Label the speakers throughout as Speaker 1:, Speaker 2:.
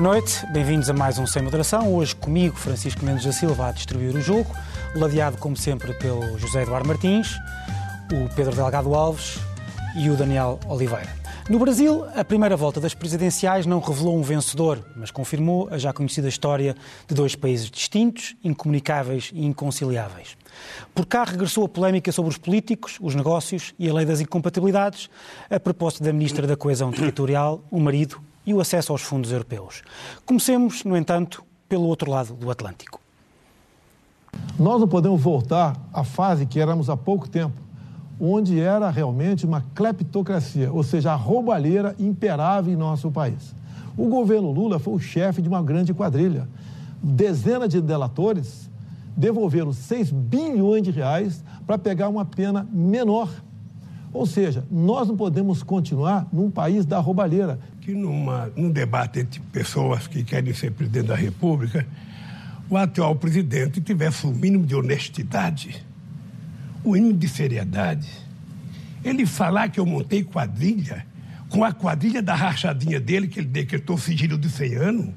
Speaker 1: Boa noite, bem-vindos a mais um Sem Moderação. Hoje comigo, Francisco Mendes da Silva, a distribuir o jogo, ladeado como sempre pelo José Eduardo Martins, o Pedro Delgado Alves e o Daniel Oliveira. No Brasil, a primeira volta das presidenciais não revelou um vencedor, mas confirmou a já conhecida história de dois países distintos, incomunicáveis e inconciliáveis. Por cá regressou a polémica sobre os políticos, os negócios e a lei das incompatibilidades, a propósito da Ministra da Coesão Territorial, o marido e o acesso aos fundos europeus. Comecemos, no entanto, pelo outro lado do Atlântico.
Speaker 2: Nós não podemos voltar à fase que éramos há pouco tempo onde era realmente uma cleptocracia, ou seja, a roubalheira imperava em nosso país. O governo Lula foi o chefe de uma grande quadrilha. Dezenas de delatores devolveram 6 bilhões de reais para pegar uma pena menor. Ou seja, nós não podemos continuar num país da roubalheira.
Speaker 3: Que numa, num debate entre pessoas que querem ser presidente da República, o atual presidente tivesse o mínimo de honestidade o hino de seriedade. Ele falar que eu montei quadrilha, com a quadrilha da rachadinha dele, que ele decretou sigilo de 100 anos,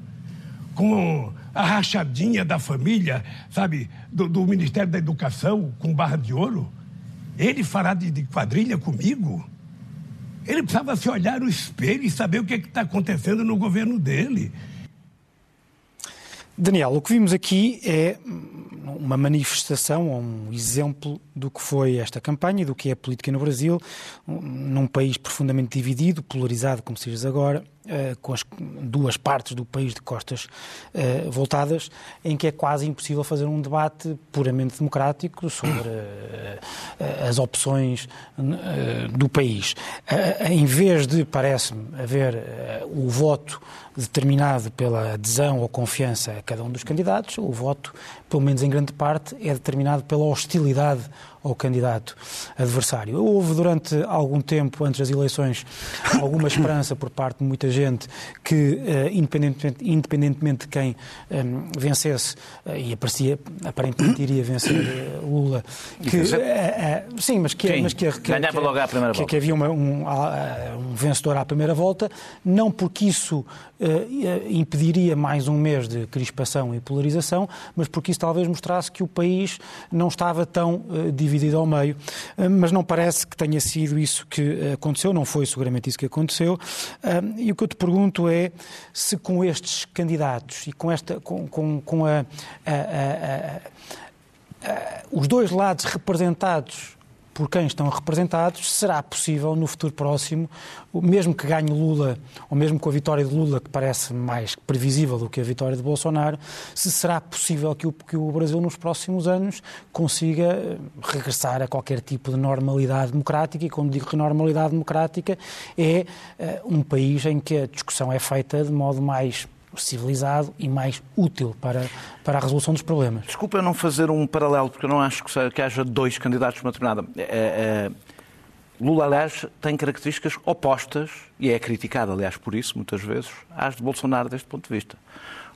Speaker 3: com a rachadinha da família, sabe, do, do Ministério da Educação, com barra de ouro. Ele falar de, de quadrilha comigo, ele precisava se olhar no espelho e saber o que é está acontecendo no governo dele.
Speaker 1: Daniel, o que vimos aqui é uma manifestação, um exemplo do que foi esta campanha e do que é a política no Brasil, num país profundamente dividido, polarizado, como se diz agora, com as duas partes do país de costas uh, voltadas, em que é quase impossível fazer um debate puramente democrático sobre uh, as opções do país. em vez de, parece-me, haver o voto determinado pela adesão ou confiança a cada um dos candidatos, o voto, pelo menos em grande parte, é determinado pela hostilidade ao candidato adversário. Houve durante algum tempo, antes das eleições, alguma esperança por parte de muita gente que, eh, independentemente, independentemente de quem um, ehm, vencesse, uh, e aparecia, aparentemente iria vencer uh, Lula, que, uh, sim, mas que, mas que,
Speaker 4: que, Ganhava logo à primeira volta.
Speaker 1: que havia uma, um, um vencedor à primeira volta, não porque isso impediria mais um mês de crispação e polarização, mas porque isso talvez mostrasse que o país não estava tão dividido dividido ao meio, eh, mas não parece que tenha sido isso que aconteceu, não foi seguramente isso que aconteceu. Eh, e o que eu te pergunto é se com estes candidatos e com, esta, com, com, com a, a, a, os dois lados representados por quem estão representados, será possível no futuro próximo, mesmo que ganhe Lula, ou mesmo com a vitória de Lula, que parece mais previsível do que a vitória de Bolsonaro, se será possível que o, que o Brasil nos próximos anos consiga eh, regressar a qualquer tipo de normalidade democrática, e quando digo normalidade democrática, é uh, um país em que a discussão é feita de modo mais civilizado e mais útil para, para a resolução dos problemas.
Speaker 4: Desculpa eu não fazer um paralelo, porque eu não acho que, haja dois candidatos numa determinada. É, é, Lula, aliás, tem características opostas, e é criticado, aliás, por isso, muitas vezes, às de Bolsonaro deste ponto de vista.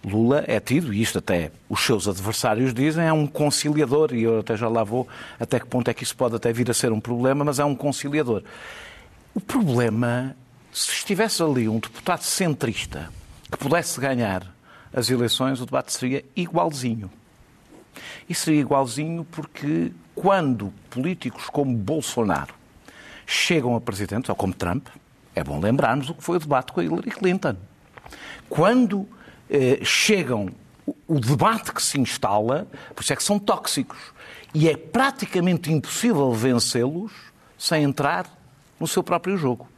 Speaker 4: Lula é tido, e isto até os seus adversários dizem, é um conciliador, e eu até já lá vou até que ponto é que isso pode até vir a ser um problema, mas é um conciliador. O problema, se estivesse ali um deputado centrista que pudesse ganhar as eleições, o debate seria igualzinho. E seria igualzinho porque quando políticos como Bolsonaro chegam a presidente, ou como Trump, é bom lembrarmos o que foi o debate com a Hillary Clinton. Quando eh, chegam, o debate que se instala, por isso é que são tóxicos. E é praticamente impossível vencê-los sem entrar no seu próprio jogo.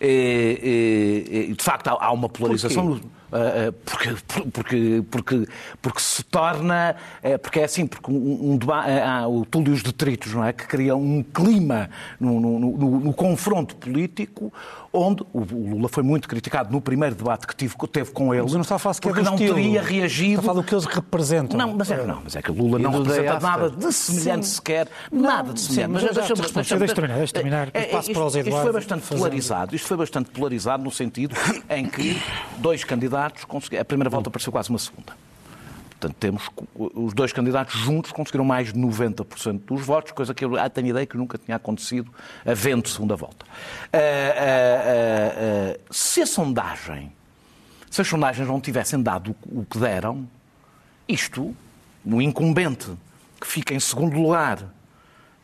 Speaker 4: E, e, de facto, há, uma polarização. Eh, eh, porque, porque, porque, porque se torna. Eh, porque é assim, porque um, um, há o túlio os detritos, não é? Que cria um clima no, no, no, no confronto político onde o Lula foi muito criticado no primeiro debate que tive, teve com ele. Mas
Speaker 1: não está a falar
Speaker 4: porque não estilo. teria reagido. Está
Speaker 1: a falar do que eles representam.
Speaker 4: Não, mas é, não, mas é que o Lula não representa nada de semelhante sim. sequer. Nada de semelhante.
Speaker 1: Mas, deixa-me deixa deixa terminar, deixa terminar. É, passo para os
Speaker 4: Eduardo. Isto foi bastante polarizado. Isto foi bastante polarizado no sentido em que dois candidatos conseguiram. A primeira volta pareceu quase uma segunda. Portanto, temos os dois candidatos juntos conseguiram mais de 90% dos votos, coisa que eu tenho ideia que nunca tinha acontecido havendo segunda volta. Uh, uh, uh, se a sondagem Se as sondagens não tivessem dado o que deram, isto, o incumbente que fica em segundo lugar,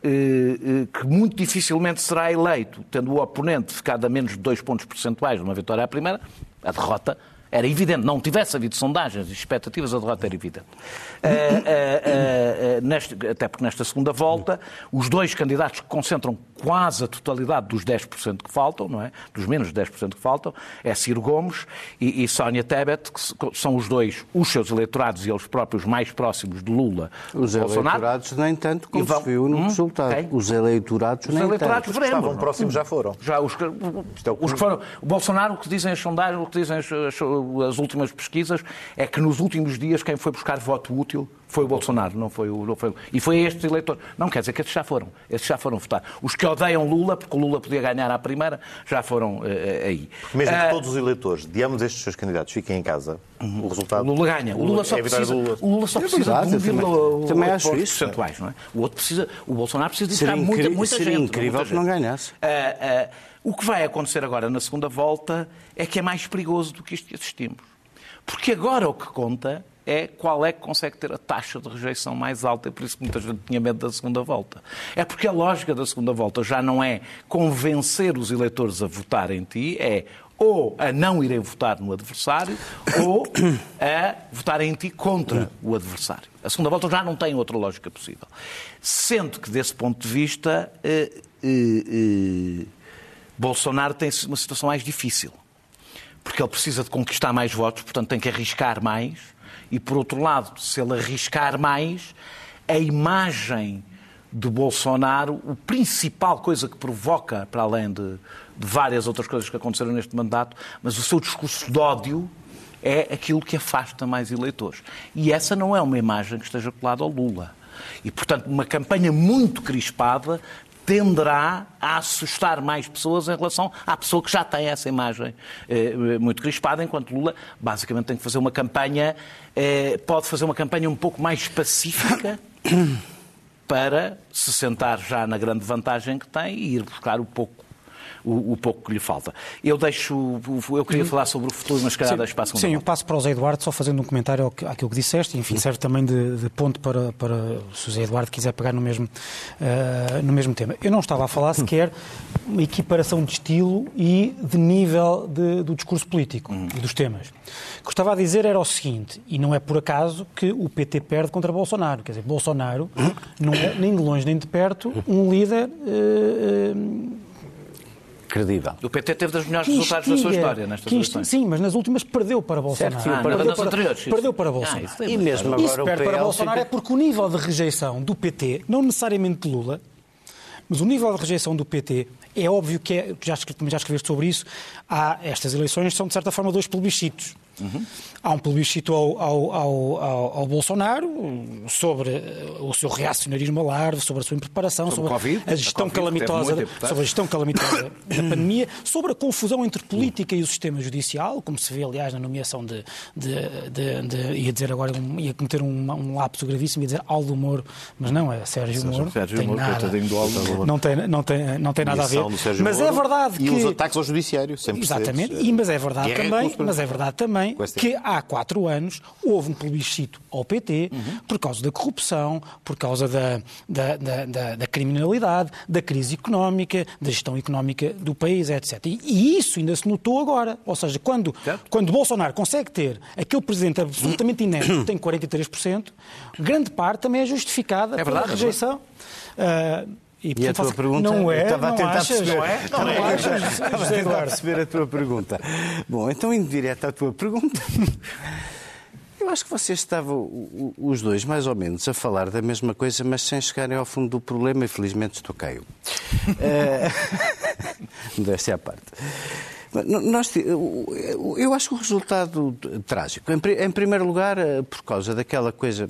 Speaker 4: eh, eh, que muito dificilmente será eleito, tendo o oponente ficado a menos de dois pontos percentuais numa vitória à primeira, a derrota era evidente, não tivesse havido sondagens e expectativas, a derrota era evidente. Uh, uh, uh, neste, até porque nesta segunda volta, os dois candidatos que concentram quase a totalidade dos 10% que faltam, não é? Dos menos de 10% que faltam, é Ciro Gomes e, e Sónia Tebet, que são os dois, os seus eleitorados e eles próprios mais próximos de Lula.
Speaker 5: Os eleitorados nem tanto, como vão... se viu no hum? resultado. Quem? Os eleitorados os nem eleitorados
Speaker 6: tanto. Os que estavam próximos já foram.
Speaker 4: Já, os, que, é os que foram. O Bolsonaro, o que dizem as sondagens, o que dizem as, as, as últimas pesquisas, é que nos últimos dias quem foi buscar voto útil foi o Bolsonaro, não foi o. Não foi, e foi estes eleitores. Não quer dizer que estes já foram. Estes já foram votar. Os que odeiam Lula, porque o Lula podia ganhar à primeira, já foram uh, aí.
Speaker 6: Porque mesmo uh, que todos os eleitores de ambos estes seus candidatos fiquem em casa, uhum. o resultado.
Speaker 4: O Lula ganha. O Lula só é precisa, Lula. O Lula só é precisa é verdade, de um
Speaker 5: também, também acho isso.
Speaker 4: percentuais, não é? O outro precisa. O Bolsonaro precisa de seria muita, muita
Speaker 5: seria
Speaker 4: gente.
Speaker 5: incrível que não ganhasse.
Speaker 4: O que vai acontecer agora na segunda volta é que é mais perigoso do que isto que assistimos. Porque agora o que conta é qual é que consegue ter a taxa de rejeição mais alta, e por isso que muita gente tinha medo da segunda volta. É porque a lógica da segunda volta já não é convencer os eleitores a votar em ti, é ou a não irem votar no adversário ou a votar em ti contra o adversário. A segunda volta já não tem outra lógica possível. Sendo que, desse ponto de vista, eh, eh, eh, Bolsonaro tem uma situação mais difícil. Porque ele precisa de conquistar mais votos, portanto tem que arriscar mais e, por outro lado, se ele arriscar mais, a imagem de Bolsonaro, a principal coisa que provoca, para além de, de, várias outras coisas que aconteceram neste mandato, mas o seu discurso de ódio é aquilo que afasta mais eleitores. E essa não é uma imagem que esteja colada ao Lula. E, portanto, uma campanha muito crispada tenderá a assustar mais pessoas em relação à pessoa que já tem essa imagem eh, muito crispada, enquanto Lula basicamente tem que fazer uma campanha, eh, pode fazer uma campanha um pouco mais pacífica para se sentar já na grande vantagem que tem e ir buscar o pouco o, o, pouco que lhe falta. Eu deixo. Eu queria uhum. falar sobre o futuro, mas calhar deixo para a
Speaker 1: Sim, eu passo para o José Eduardo, só fazendo um comentário àquilo que disseste, enfim, serve também de, de ponto para, para se o José Eduardo quiser pegar no mesmo, uh, no mesmo tema. Eu não estava a falar sequer uma equiparação de estilo e de nível de, do discurso político uhum. e dos temas. O que eu estava a dizer era o seguinte, e não é por acaso que o PT perde contra Bolsonaro. Quer dizer, Bolsonaro não é nem de longe nem de perto um líder. Uh, uh,
Speaker 5: credível.
Speaker 4: O PT teve dos melhores resultados da sua história nestas eleições.
Speaker 1: Sim, mas nas últimas perdeu para Bolsonaro.
Speaker 4: Certo, ah, perdeu, para, anteriores,
Speaker 1: perdeu para Bolsonaro.
Speaker 5: Ah, e mesmo agora
Speaker 1: isso perde para Bolsonaro é porque o nível de rejeição do PT, não necessariamente de Lula, mas o nível de rejeição do PT é óbvio que é, já, já escreveste sobre isso, há, estas eleições são de certa forma dois plebiscitos. Uhum. Há um plebiscito ao, ao, ao, ao, Bolsonaro sobre eh, o seu reacionarismo alarde, sobre a sua impreparação, sobre, sobre COVID, a gestão a calamitosa, sobre a gestão calamitosa da pandemia, sobre a confusão entre política e o sistema judicial, como se vê, aliás, na nomeação de, de, de, de ia dizer agora, um, ia cometer um, um lapso gravíssimo, ia dizer Aldo Moro, mas não, é Sérgio Moro.
Speaker 6: Sérgio tem Moro, nada,
Speaker 1: do Aldo Não tem, não tem, não tem nada a ver. Mas é verdade que...
Speaker 6: E os ataques ao judiciário, sempre
Speaker 1: Exatamente, e, mas é verdade também, mas é verdade também que há quatro anos houve um plebiscito ao PT uhum. por causa da corrupção, por causa da, da, da, da, criminalidade, da crise económica, da gestão económica do país, etc. E, e isso ainda se notou agora. Ou seja, quando, quando Bolsonaro consegue ter aquele presidente absolutamente inédito, que tem 43%, grande parte também é justificada
Speaker 4: é
Speaker 1: verdade, pela rejeição.
Speaker 5: É e, e a tua pergunta?
Speaker 1: Não é,
Speaker 5: estava
Speaker 1: a tentar
Speaker 5: achas,
Speaker 1: perceber. Não é? Não, não é, achas,
Speaker 5: estava a tentar perceber a tua pergunta. Bom, então indo direto à tua pergunta. Eu acho que vocês estavam, os dois, mais ou menos, a falar da mesma coisa, mas sem chegarem ao fundo do problema e felizmente estou caio. Modéstia à parte. Nós, eu acho que o resultado trágico, em primeiro lugar, por causa daquela coisa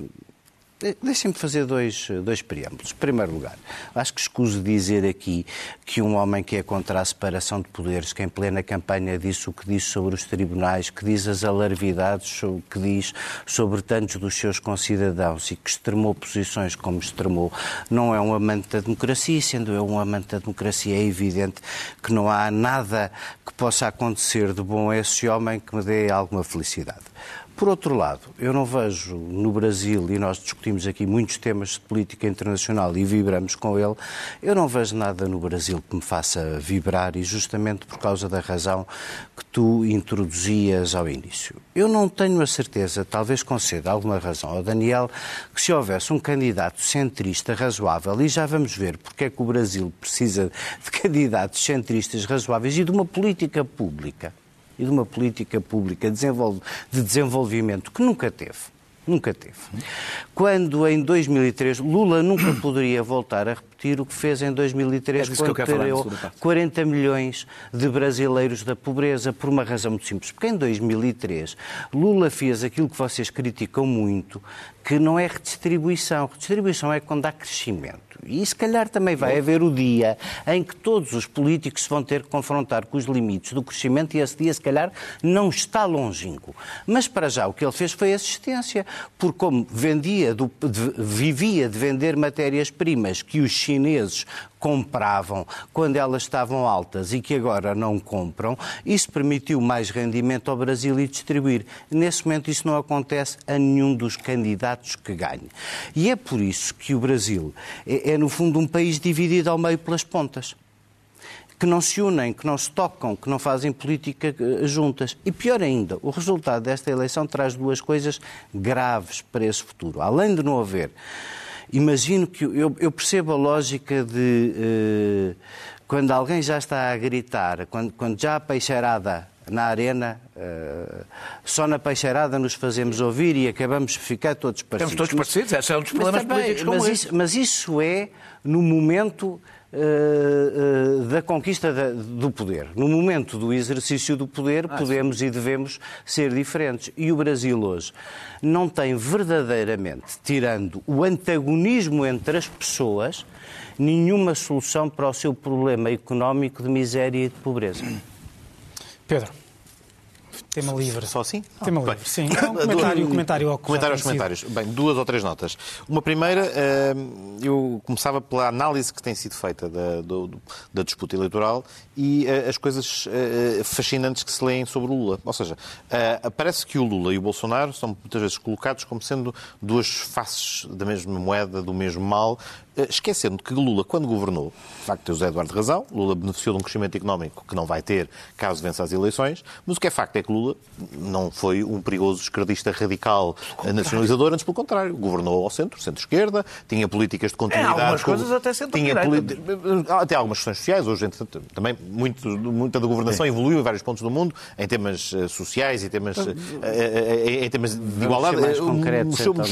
Speaker 5: Deixem-me fazer dois, dois preâmbulos. Em primeiro lugar, acho que escuso dizer aqui que um homem que é contra a separação de poderes, que em plena campanha disse o que disse sobre os tribunais, que diz as alarvidades, que diz sobre tantos dos seus concidadãos e que extremou posições como extremou, não é um amante da democracia, e sendo eu um amante da democracia, é evidente que não há nada que possa acontecer de bom a esse homem que me dê alguma felicidade. Por outro lado, eu não vejo no Brasil, e nós discutimos aqui muitos temas de política internacional e vibramos com ele, eu não vejo nada no Brasil que me faça vibrar e justamente por causa da razão que tu introduzias ao início. Eu não tenho a certeza, talvez conceda alguma razão ao Daniel, que se houvesse um candidato centrista razoável, e já vamos ver porque é que o Brasil precisa de candidatos centristas razoáveis e de uma política pública e de uma política pública de desenvolvimento que nunca teve. Nunca teve. Quando em 2003 Lula nunca poderia voltar a repetir o que fez em 2003
Speaker 4: É
Speaker 5: quando
Speaker 4: que
Speaker 5: tirou
Speaker 4: segunda parte.
Speaker 5: 40 milhões de brasileiros da pobreza por uma razão muito simples. Porque em 2003 Lula fez aquilo que vocês criticam muito, que não é redistribuição. Redistribuição é quando há crescimento. E se calhar também vai haver o dia em que todos os políticos se vão ter que confrontar com os limites do crescimento e esse dia, se calhar, não está longínquo. Mas para já o que ele fez foi assistência, porque como vendia, do- de- vivia de vender matérias-primas que os chineses compravam quando elas estavam altas e que agora não compram, isso permitiu mais rendimento ao Brasil e distribuir. Nesse momento isso não acontece a nenhum dos candidatos que ganhe. E é por isso que o Brasil é, é, no fundo, um país dividido ao meio pelas pontas que não se unem, que não se tocam, que não fazem política eh, juntas. E pior ainda, o resultado desta eleição traz duas coisas graves para esse futuro. Além de não haver. Imagino que. Eu, eu percebo a lógica de. eh, quando alguém já está a gritar, quando, quando já a peixeirada na arena, eh, só na peixeirada nos fazemos ouvir e acabamos por ficar todos parecidos.
Speaker 4: Estamos todos parecidos, esse é um dos
Speaker 5: Mas
Speaker 4: problemas
Speaker 5: também-
Speaker 4: políticos como
Speaker 5: mas, isso, mas isso é no momento eh, da conquista da- do poder. No momento do exercício do poder, podemos e devemos ser diferentes. E o Brasil hoje não tem verdadeiramente, tirando o antagonismo entre as pessoas, nenhuma solução para o seu problema económico de miséria e de pobreza.
Speaker 1: Pedro, tema livre.
Speaker 6: Só assim?
Speaker 1: Tema
Speaker 6: Bem.
Speaker 1: livre, sim. Não, comentário, comentário ao
Speaker 6: Comentário aos comentários. Bem, duas ou três notas. Uma primeira, eh, eu começava pela análise que tem sido feita da, do- da disputa eleitoral e eh, as coisas eh, fascinantes que se leem sobre o Lula. Ou seja, eh, parece que o Lula e o Bolsonaro são muitas vezes colocados como sendo duas faces da mesma moeda, do mesmo mal, eh, esquecendo que Lula, quando governou, de facto, tem o José Eduardo razão, Lula beneficiou de um crescimento económico que não vai ter caso vença as eleições, mas o que é facto é que Lula não foi um perigoso esquerdista radical eh, nacionalizador, antes pelo contrário, governou ao centro, centro-esquerda, tinha políticas de continuidade.
Speaker 4: algumas
Speaker 6: com-
Speaker 4: coisas até
Speaker 6: tinha
Speaker 4: centro-direita.
Speaker 6: poli- Até algumas questões sociais, hoje entretanto, também muito, muita da governação evoluiu em vários pontos do mundo, em temas eh, sociais e temas, eh, eh, em temas de igualdade.
Speaker 5: mais
Speaker 6: Eh,
Speaker 5: concretos,
Speaker 6: mexeu-
Speaker 5: então,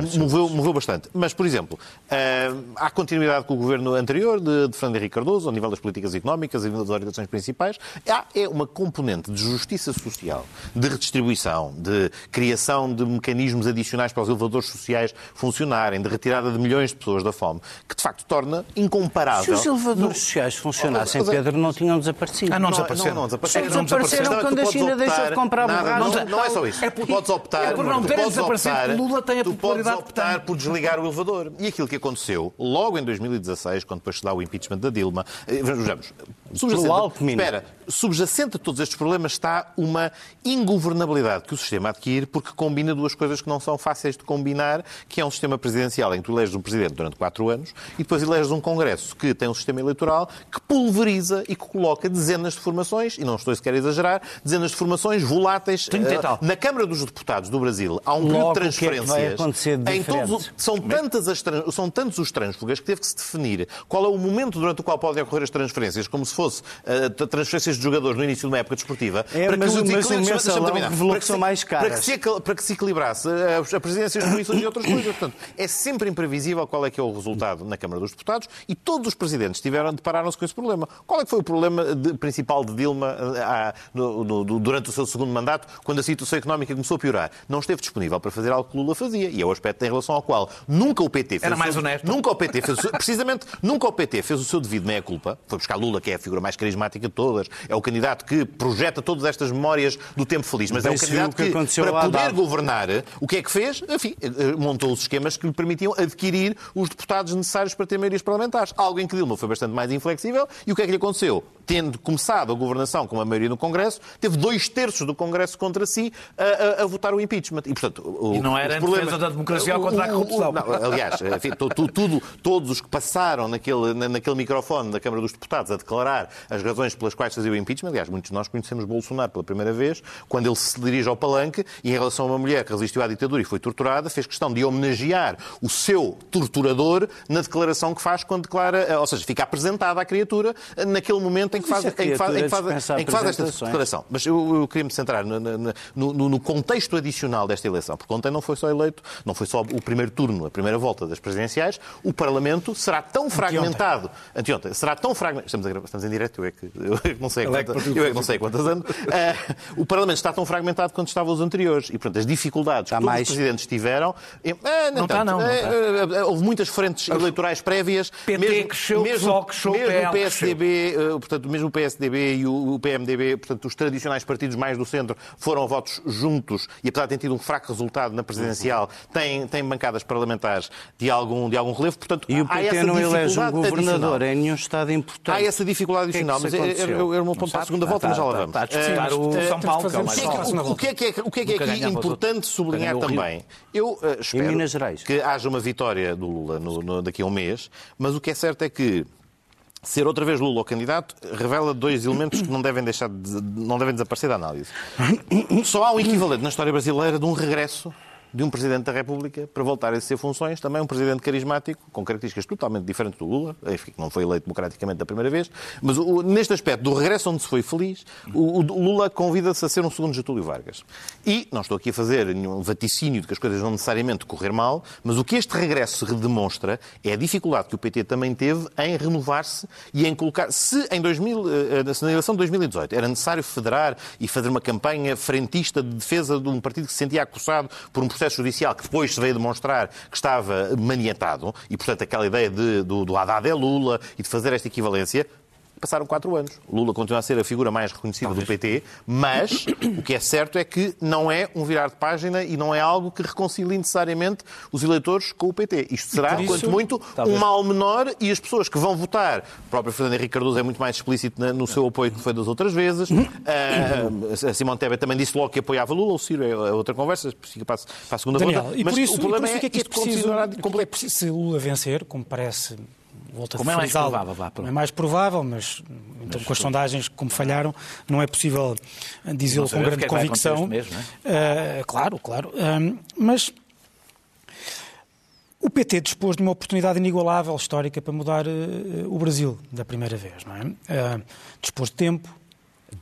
Speaker 6: mexeu- moveu, moveu bastante. Mas, por exemplo, eh, há continuidade com o governo anterior de, de Fernando Henrique Cardoso, ao nível das políticas económicas e das orientações principais. Há é uma componente de justiça social, de redistribuição, de criação de mecanismos adicionais para os elevadores sociais funcionarem, de retirada de milhões de pessoas da fome, que de facto torna
Speaker 5: Se
Speaker 6: incomparável.
Speaker 5: os elevadores sociais funcionassem,
Speaker 6: é-
Speaker 5: Pedro, não tinham desaparecido.
Speaker 4: Ah, não
Speaker 6: Não,
Speaker 4: desapareceram.
Speaker 6: Não, não desapareceram.
Speaker 5: Não desapareceram
Speaker 6: Tu
Speaker 5: quando a China deixou de comprar
Speaker 6: nada,
Speaker 5: borracha.
Speaker 6: não, não é só isso.
Speaker 4: É
Speaker 6: tu podes optar,
Speaker 4: é por não terem
Speaker 6: podes
Speaker 4: desaparecido,
Speaker 6: optar-
Speaker 4: Lula tem a
Speaker 6: tu podes
Speaker 4: popularidade
Speaker 6: optar por desligar o elevador. E aquilo que aconteceu logo em 2016, quando depois se dá o impeachment da Dilma, eh, vejamos, subjacente, espera, subjacente a todos estes problemas está uma ingovernabilidade que o sistema adquire porque combina duas coisas que não são fáceis de combinar, que é um sistema presidencial em que tu eleges um presidente durante quatro anos e depois eleges um Congresso que tem um sistema eleitoral que pulveriza e que coloca dezenas de formações, e não estou sequer a exagerar, dezenas de formações voláteis.
Speaker 4: Tal.
Speaker 6: Na Câmara dos Deputados do Brasil há um período de
Speaker 5: o que é que
Speaker 6: transferências. em todos, são, tantas as, são tantos os trânsfugas que teve que se definir qual é o momento durante o qual podem ocorrer as transferências, como se fosse uh, transferências de jogadores no início de uma época desportiva,
Speaker 5: É,
Speaker 6: para que
Speaker 5: mas o- mas o
Speaker 6: deixa-me terminar.
Speaker 5: revelou
Speaker 6: Para
Speaker 5: que são
Speaker 6: se-
Speaker 5: mais caras.
Speaker 6: Para que se, para que se equilibrasse uh, as as presidências de comissões e outras coisas. Portanto, é sempre imprevisível qual é que é o resultado na Câmara dos Deputados e todos os presidentes tiveram, depararam-se com esse problema. Qual é que foi o problema de- principal de Dilma uh, ah, no- no- do- durante o seu segundo mandato, quando a situação económica começou a piorar? Não esteve disponível para fazer algo que Lula fazia. E é o aspecto em relação ao qual nunca o PT fez
Speaker 4: Era mais honesto.
Speaker 6: Nunca o PT fez o seu- precisamente nunca o PT fez o seu devido meia-culpa. Foi buscar Lula, que é a figura mais carismática de todas. É o candidato que projeta todas estas memórias do tempo feliz. Mas é
Speaker 5: Bem
Speaker 6: o
Speaker 5: se viu
Speaker 6: candidato
Speaker 5: o que
Speaker 6: que, para poder
Speaker 5: dado.
Speaker 6: governar, o que é que fez? Enfim, eh, montou os esquemas que lhe permitiam adquirir os deputados necessários para ter maiorias parlamentares. Algo em que Dilma foi bastante mais inflexível. E o que é que lhe aconteceu? Tendo começado a governação com uma maioria no Congresso, teve dois terços do Congresso contra si a, a- a votar o impeachment. E, portanto, o-
Speaker 4: E não era em defesa da democracia ou contra a corrupção.
Speaker 6: não, aliás, enfim, tu- tu- tudo, todos os que passaram naquele, na- naquele microfone da Câmara dos Deputados a declarar as razões pelas quais fazia o impeachment, aliás, muitos de nós conhecemos Bolsonaro pela primeira vez, quando ele se dirige ao palanque e, em relação a uma mulher que resistiu à ditadura e foi torturada, fez questão de homenagear o seu torturador na declaração que faz quando declara, ou seja, fica apresentada à criatura naquele momento em que faz,
Speaker 5: Mas
Speaker 6: em que faz, em que faz, em que faz esta declaração. Mas eu, eu queria me centrar no, no- no- contexto adicional desta eleição, porque ontem não foi só eleito, não foi só o primeiro turno, a primeira volta das presidenciais, o Parlamento será tão fragmentado, anteontem, será tão fragmentado, estamos, a estamos em direto, eu é que, eu é que não sei,
Speaker 4: Ele é que
Speaker 6: quanta-
Speaker 4: partiu
Speaker 6: eu é que não sei quantas anos, Ah, o Parlamento está tão fragmentado quanto estavam os anteriores, e portanto as dificuldades
Speaker 5: Está
Speaker 6: que
Speaker 5: mais.
Speaker 6: os presidentes tiveram, eh, ah,
Speaker 4: Não está,
Speaker 6: tanto.
Speaker 4: não, não
Speaker 6: Eh, eh, houve muitas frentes eleitorais prévias,
Speaker 4: PT cresceu, PSOL cresceu,
Speaker 6: mesmo o PSDB, eh, portanto, mesmo o PSDB e o PMDB, portanto, os tradicionais partidos mais do centro, foram votos juntos e, apesar de terem tido um fraco resultado na presidencial, têm, têm bancadas parlamentares de algum, de algum relevo. Portanto,
Speaker 5: E o PT não elege um governador em nenhum Estado importante.
Speaker 6: Há essa dificuldade
Speaker 5: que é que
Speaker 6: adicional,
Speaker 5: isso
Speaker 6: mas é- é- é meu ponto para a segunda volta, mas já lá vamos.
Speaker 4: Está a disputar
Speaker 6: Eh,
Speaker 4: o
Speaker 6: eh,
Speaker 4: São Paulo, que é o
Speaker 6: que é que-
Speaker 4: forte.
Speaker 6: o que é que é- o que é que é
Speaker 4: Nunca
Speaker 6: aqui importante sublinhar também? Eu eh, espero que haja uma vitória do Lula daqui a um mês, mas o que é certo é que ser outra vez Lula o candidato revela dois elementos que não devem deixar de, não devem desaparecer da análise. Só há um equivalente na história brasileira de um regresso de um Presidente da República para voltar a exercer funções, também um Presidente carismático, com características totalmente diferentes do Lula, enfim, não foi eleito democraticamente da primeira vez, mas o- neste aspecto do regresso onde se foi feliz, o, o Lula convida-se a ser um segundo Getúlio Vargas. E não estou aqui a fazer nenhum vaticínio de que as coisas vão necessariamente correr mal, mas o que este regresso demonstra é a dificuldade que o PT também teve em renovar-se e em colocar. Se em 2000, eh, se na eleição de 2018 era necessário federar e fazer uma campanha frentista de defesa de um partido que se sentia acossado por um processo judicial que depois se veio demonstrar que estava maniatado, e portanto aquela ideia de, do, do Haddad é Lula e de fazer esta equivalência, Passaram quatro anos. Lula continua a ser a figura mais reconhecida do PT, mas o que é certo é que não é um virar de página e não é algo que reconcilie necessariamente os eleitores com o PT. Isto será,
Speaker 1: isso,
Speaker 6: quanto muito, um mal menor e as pessoas que vão votar, o próprio Fernando Henrique Cardoso é muito mais explícito no seu apoio que foi das outras vezes. Ah, a Simone Tebet também disse logo que apoiava Lula, o Ciro é é outra conversa, fica para a segunda
Speaker 1: Daniel,
Speaker 6: volta.
Speaker 1: e
Speaker 6: Mas
Speaker 1: por isso,
Speaker 6: o
Speaker 1: e
Speaker 6: problema
Speaker 1: por isso
Speaker 6: é
Speaker 1: que é que é preciso, é é preciso se Lula vencer, como parece, volta
Speaker 4: Como é mais provável, vá, pronto.
Speaker 1: é mais provável, mas então, com as sondagens como falharam, não é possível dizê-lo com grande
Speaker 4: é
Speaker 1: convicção.
Speaker 4: não é?
Speaker 1: Ah, claro, claro. Ah, mas o PT dispôs de uma oportunidade inigualável, histórica, para mudar eh, o Brasil da primeira vez, não é? Ah, dispôs de tempo,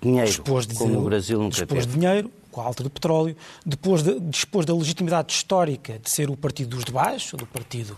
Speaker 5: Dinheiro,
Speaker 1: dispôs de,
Speaker 5: como o Brasil nunca
Speaker 1: dispôs
Speaker 5: teve.
Speaker 1: de dinheiro, com a alta do petróleo, depois de, dispôs da legitimidade histórica de ser o partido dos de baixo, do partido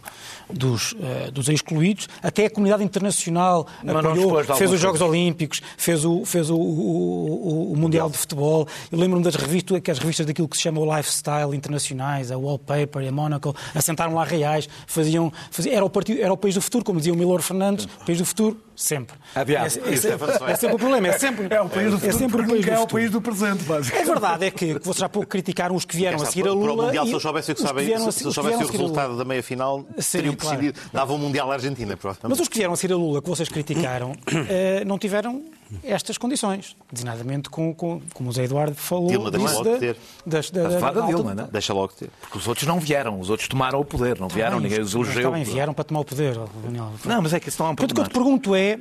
Speaker 1: dos, eh, dos excluídos, até a comunidade internacional apoiou, fez os Jogos. Olímpicos, fez o, fez o, o- o- o Mundial de Futebol. Eu lembro-me das revistas, que as revistas daquilo que se chama o lifestyle internacionais, a Wallpaper e a Monaco, assentaram lá reais, faziam, faziam- era, o partido, era o país do futuro, como dizia o Milor Fernandes, país do futuro, sempre.
Speaker 4: Adiado.
Speaker 1: É, é, sempre- é sempre o problema, é sempre,
Speaker 7: É o país do futuro,
Speaker 1: é sempre o país
Speaker 7: é o país do presente,
Speaker 1: A
Speaker 7: basicamente.
Speaker 1: verdade é que, que vocês há pouco criticaram os que vieram a seguir a
Speaker 6: Para
Speaker 1: Lula.
Speaker 6: o Mundial,
Speaker 1: e
Speaker 6: se eles soubessem o que
Speaker 1: os
Speaker 6: sabem,
Speaker 1: vieram a
Speaker 6: se
Speaker 1: se- vieram
Speaker 6: o
Speaker 1: a a
Speaker 6: resultado da meia-final,
Speaker 1: Sim,
Speaker 6: teriam
Speaker 1: claro.
Speaker 6: percebido. Davam o Mundial à Argentina, provavelmente.
Speaker 1: Mas os que vieram a seguir a Lula, que vocês criticaram, eh, não tiveram estas condições. Designadamente, com, com, como o Zé Eduardo falou,
Speaker 6: Dilma deixa logo
Speaker 1: da-
Speaker 6: de ter.
Speaker 1: das- da-
Speaker 4: da
Speaker 1: alta-
Speaker 4: Dilma, não é?
Speaker 6: Deixa logo ter.
Speaker 4: Porque os outros não vieram, os outros tomaram o poder, não vieram,
Speaker 1: Bem,
Speaker 4: ninguém os
Speaker 1: mas
Speaker 4: elogiou.
Speaker 1: Também vieram para tomar o poder. Daniel.
Speaker 4: Não, mas é que isso não é um
Speaker 1: Portanto, o que eu
Speaker 4: problema.
Speaker 1: te pergunto é,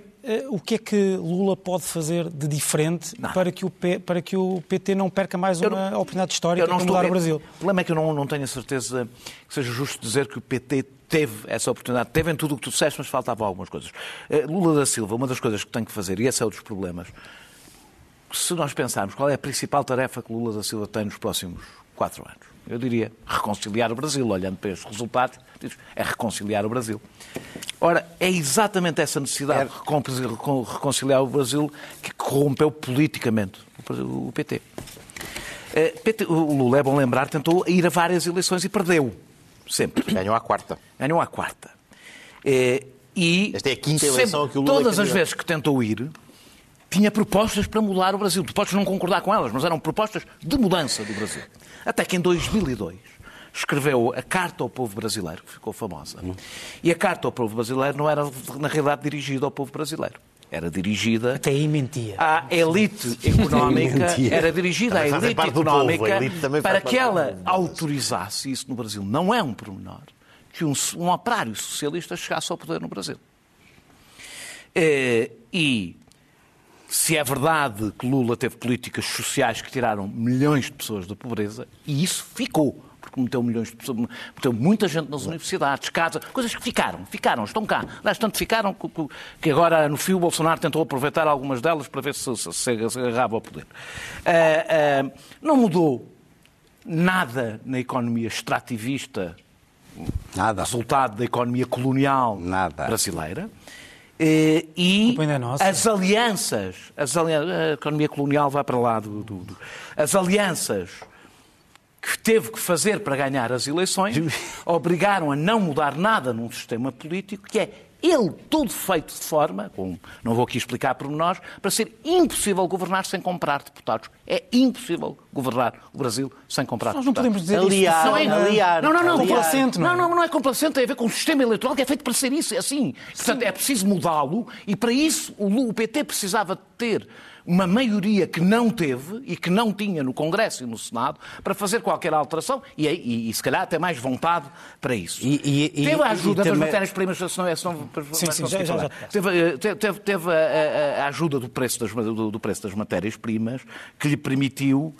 Speaker 1: o que é que Lula pode fazer de diferente para que, o P, para que o PT não perca mais uma não, oportunidade histórica de mudar o Brasil?
Speaker 4: O problema é que eu não, não tenho a certeza que seja justo dizer que o PT teve essa oportunidade, teve em tudo o que tu disseste, mas faltavam algumas coisas. Eh, Lula da Silva, uma das coisas que tem que fazer, e esse é um dos problemas, se nós pensarmos qual é a principal tarefa que Lula da Silva tem nos próximos quatro anos, eu diria reconciliar o Brasil, olhando para estes resultados, é reconciliar o Brasil. Ora, é exatamente essa necessidade de reconciliar o Brasil que corrompeu politicamente o PT. Eh, o Lula, é bom lembrar, tentou ir a várias eleições e perdeu. Sempre.
Speaker 6: Ganhou à quarta.
Speaker 4: Ganhou à quarta. Eh, e
Speaker 6: Esta é a quinta eleição que o Lula
Speaker 4: Todas as vezes que tentou ir, tinha propostas para mudar o Brasil. Tu podes não concordar com elas, mas eram propostas de mudança do Brasil. Até que em 2002 escreveu a Carta ao Povo Brasileiro, que ficou famosa. E a Carta ao Povo Brasileiro não era, na realidade, dirigida ao povo brasileiro. Era dirigida
Speaker 1: Até aí mentia.
Speaker 4: à elite económica, era dirigida à elite económica elite para que ela autorizasse isso no Brasil. Não é um pormenor que um, um operário socialista chegasse ao poder no Brasil. Eh, e se é verdade que Lula teve políticas sociais que tiraram milhões de pessoas da pobreza, e isso ficou, porque meteu milhões de pessoas, meteu muita gente nas universidades, casas, coisas que ficaram, ficaram, estão cá. Aliás, tanto ficaram que agora no fio Bolsonaro tentou aproveitar algumas delas para ver se se, se, agarrava ao poder. Uh, uh, não mudou nada na economia extrativista,
Speaker 5: nada.
Speaker 4: resultado da economia colonial
Speaker 5: nada.
Speaker 4: brasileira. Eh, e é as alianças, as alianças, a economia colonial vai para lá do, do, do, as alianças que teve que fazer para ganhar as eleições obrigaram a não mudar nada num sistema político que é ele todo feito de forma, com, não vou aqui explicar pormenores, para ser impossível governar sem comprar deputados. É impossível governar o Brasil sem comprar
Speaker 1: Nós
Speaker 4: deputados.
Speaker 1: não podemos dizer aliar, isso. Não é, aliar,
Speaker 4: não, não, não,
Speaker 1: complacente,
Speaker 4: não, não, não é complacente, tem a ver com um sistema eleitoral que é feito para ser isso, é assim. Portanto, é preciso mudá-lo e para isso o, o PT precisava ter uma maioria que não teve e que não tinha no Congresso e no Senado para fazer qualquer alteração e, e, e se calhar até mais vontade para isso.
Speaker 5: E,
Speaker 4: teve a ajuda das matérias-primas, se não é, se não,
Speaker 1: sim, sim, já, já, já.
Speaker 4: Teve, teve, teve a, a, ajuda do preço das, do, do preço das matérias-primas que lhe permitiu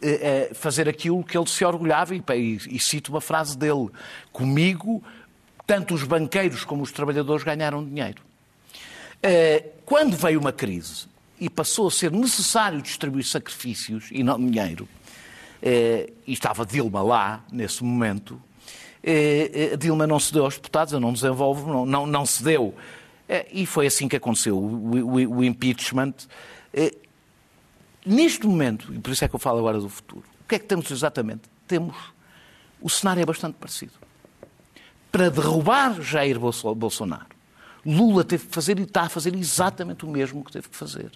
Speaker 4: eh, eh, fazer aquilo que ele se orgulhava, e, e, cito uma frase dele: Comigo, tanto os banqueiros como os trabalhadores ganharam dinheiro. Eh, quando veio uma crise e passou a ser necessário distribuir sacrifícios e não dinheiro, eh, e estava Dilma lá nesse momento, eh, eh, Dilma não se deu aos deputados, não desenvolve, não, não, não se deu. E foi assim que aconteceu o, o, o impeachment. Neste momento, e por isso é que eu falo agora do futuro, o que é que temos exatamente? Temos. O cenário é bastante parecido. Para derrubar Jair Bolsonaro, Lula teve que fazer e está a fazer exatamente o mesmo que teve que fazer.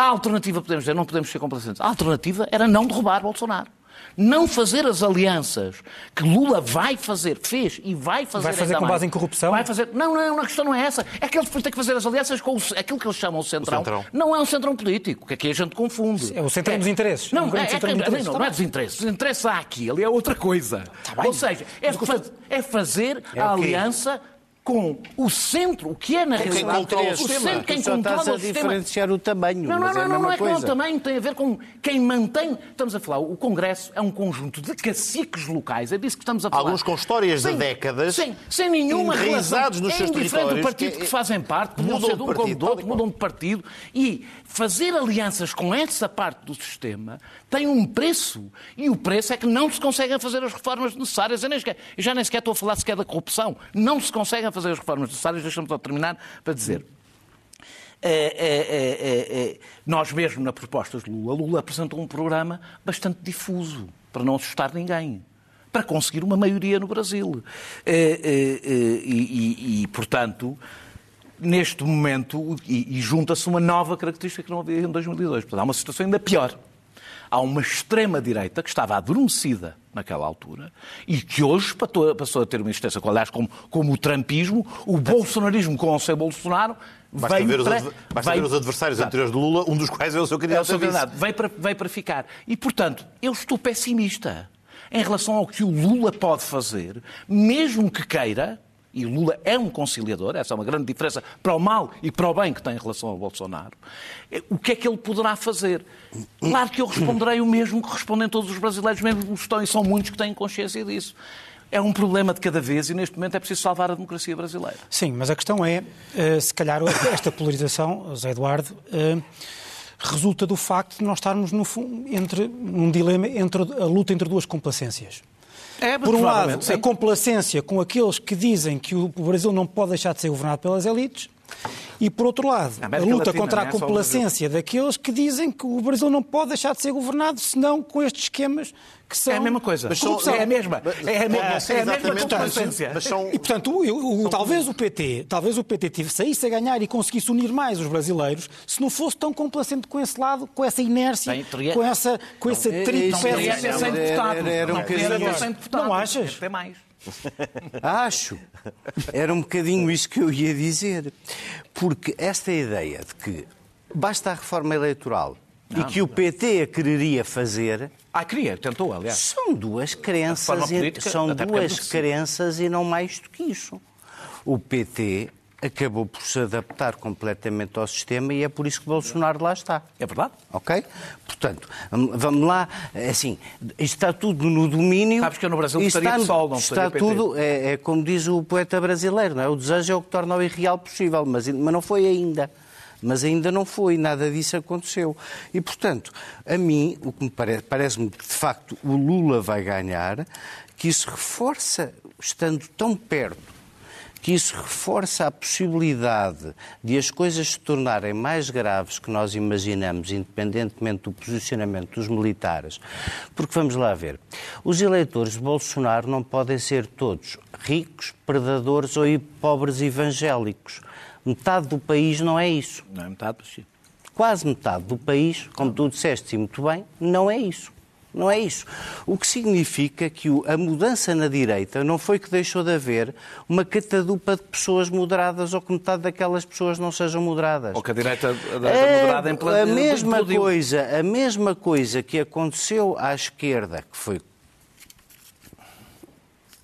Speaker 4: A alternativa, podemos dizer, não podemos ser complacentes. A alternativa era não derrubar Bolsonaro. Não fazer as alianças que Lula vai fazer, fez e vai fazer.
Speaker 1: Vai fazer com
Speaker 4: mais.
Speaker 1: base em corrupção?
Speaker 4: Vai fazer. Não, não, a questão não é essa. É que eles têm que fazer as alianças com o... aquilo que eles chamam o centrão. o centrão. Não é um centrão político, que aqui a gente confunde.
Speaker 1: É o centrão é... dos interesses.
Speaker 4: Não, é, é, é, interesses. não, não, é dos interesses. Os interesses há aqui, ali é outra coisa. Tá Ou seja, é, fa... é fazer é a aliança com o centro, o que é na
Speaker 5: com
Speaker 4: realidade
Speaker 5: quem o
Speaker 4: sistema. centro,
Speaker 5: quem controla estás a o sistema. diferenciar o tamanho.
Speaker 4: Não, não,
Speaker 5: não,
Speaker 4: não,
Speaker 5: é,
Speaker 4: não, não é com o tamanho, tem a ver com quem mantém. Estamos a falar, o Congresso é um conjunto de caciques locais, é disso que estamos a falar.
Speaker 6: Alguns com histórias
Speaker 4: sem,
Speaker 6: de décadas.
Speaker 4: Sem, sem nenhuma relação.
Speaker 6: nos
Speaker 4: é
Speaker 6: seus territórios.
Speaker 4: do partido que, que fazem parte, mudam de um como do outro, mudam de partido. E fazer alianças com essa parte do sistema tem um preço. E o preço é que não se conseguem fazer as reformas necessárias. Eu, nem sequer, eu já nem sequer estou a falar sequer da corrupção. Não se conseguem fazer as reformas necessárias deixa-me só terminar para dizer. É, é, é, nós mesmo na propostas de Lula, Lula apresentou um programa bastante difuso, para não assustar ninguém, para conseguir uma maioria no Brasil. E, e, e portanto, neste momento, e, e junta-se uma nova característica que não havia em 2002. Portanto, há uma situação ainda pior. Há uma extrema-direita que estava adormecida naquela altura e que hoje passou a ter uma existência, aliás, como, como o trumpismo, o bolsonarismo com o seu Bolsonaro.
Speaker 6: Basta,
Speaker 4: veio
Speaker 6: ver,
Speaker 4: para,
Speaker 6: os, basta ver os adversários Exato. anteriores de Lula, um dos quais é o seu candidato. É o seu candidato.
Speaker 4: Veio para, veio para ficar. E, portanto, eu estou pessimista em relação ao que o Lula pode fazer, mesmo que queira, e Lula é um conciliador, essa é uma grande diferença para o mal e para o bem que tem em relação ao Bolsonaro, é, o que é que ele poderá fazer? Claro que eu responderei o mesmo que respondem todos os brasileiros, mesmo que estão, e são muitos que têm consciência disso. É um problema de cada vez e neste momento é preciso salvar a democracia brasileira.
Speaker 1: Sim, mas a questão é, eh, se calhar esta polarização, Zé Eduardo, eh, resulta do facto de nós estarmos no, entre um dilema entre a luta entre duas complacências.
Speaker 4: É,
Speaker 1: Por um lado, sim. a complacência com aqueles que dizem que o Brasil não pode deixar de ser governado pelas elites, e, por outro lado, a, a luta Latina, contra a é complacência daqueles que dizem que o Brasil não pode deixar de ser governado senão com estes esquemas que são...
Speaker 4: É a mesma coisa.
Speaker 1: Mas são, é a mesma. É a mesma,
Speaker 4: é a mesma complacência.
Speaker 1: E, portanto, o, o, talvez o PT, talvez o PT saísse a ganhar e conseguisse unir mais os brasileiros se não fosse tão complacente com esse lado, com essa inércia, com essa com esse atrito. Não achas?
Speaker 4: Tem mais.
Speaker 5: Acho. Era um bocadinho isso que eu ia dizer. Porque esta ideia de que basta a reforma eleitoral não, e que o PT a quereria fazer.
Speaker 4: Ah, queria, tentou, aliás.
Speaker 5: São duas crenças, política, são duas crenças e não mais do que isso. O PT acabou por se adaptar completamente ao sistema e é por isso que Bolsonaro lá está.
Speaker 4: É verdade.
Speaker 5: Ok? Portanto, vamos lá, assim, está tudo no domínio.
Speaker 4: Sabes que eu no Brasil gostaria está, de sol, não
Speaker 5: Está tudo, é, é, como diz o poeta brasileiro, não é? O desejo é o que torna o irreal possível, mas, mas não foi ainda. Mas ainda não foi, nada disso aconteceu. E, portanto, a mim, o que me parece, parece-me que, de facto, o Lula vai ganhar, que isso reforça, estando tão perto que isso reforça a possibilidade de as coisas se tornarem mais graves que nós imaginamos, independentemente do posicionamento dos militares. Porque vamos lá ver, os eleitores de Bolsonaro não podem ser todos ricos, predadores ou pobres evangélicos. Metade do país não é isso.
Speaker 4: Não é metade, sim.
Speaker 5: Quase metade do país, como tu disseste e muito bem, não é isso. Não é isso. O que significa que a mudança na direita não foi que deixou de haver uma catadupa de pessoas moderadas ou que metade daquelas pessoas não sejam moderadas.
Speaker 4: Ou que a direita, é, moderada
Speaker 5: em A mesma coisa, a mesma coisa que aconteceu à esquerda, que foi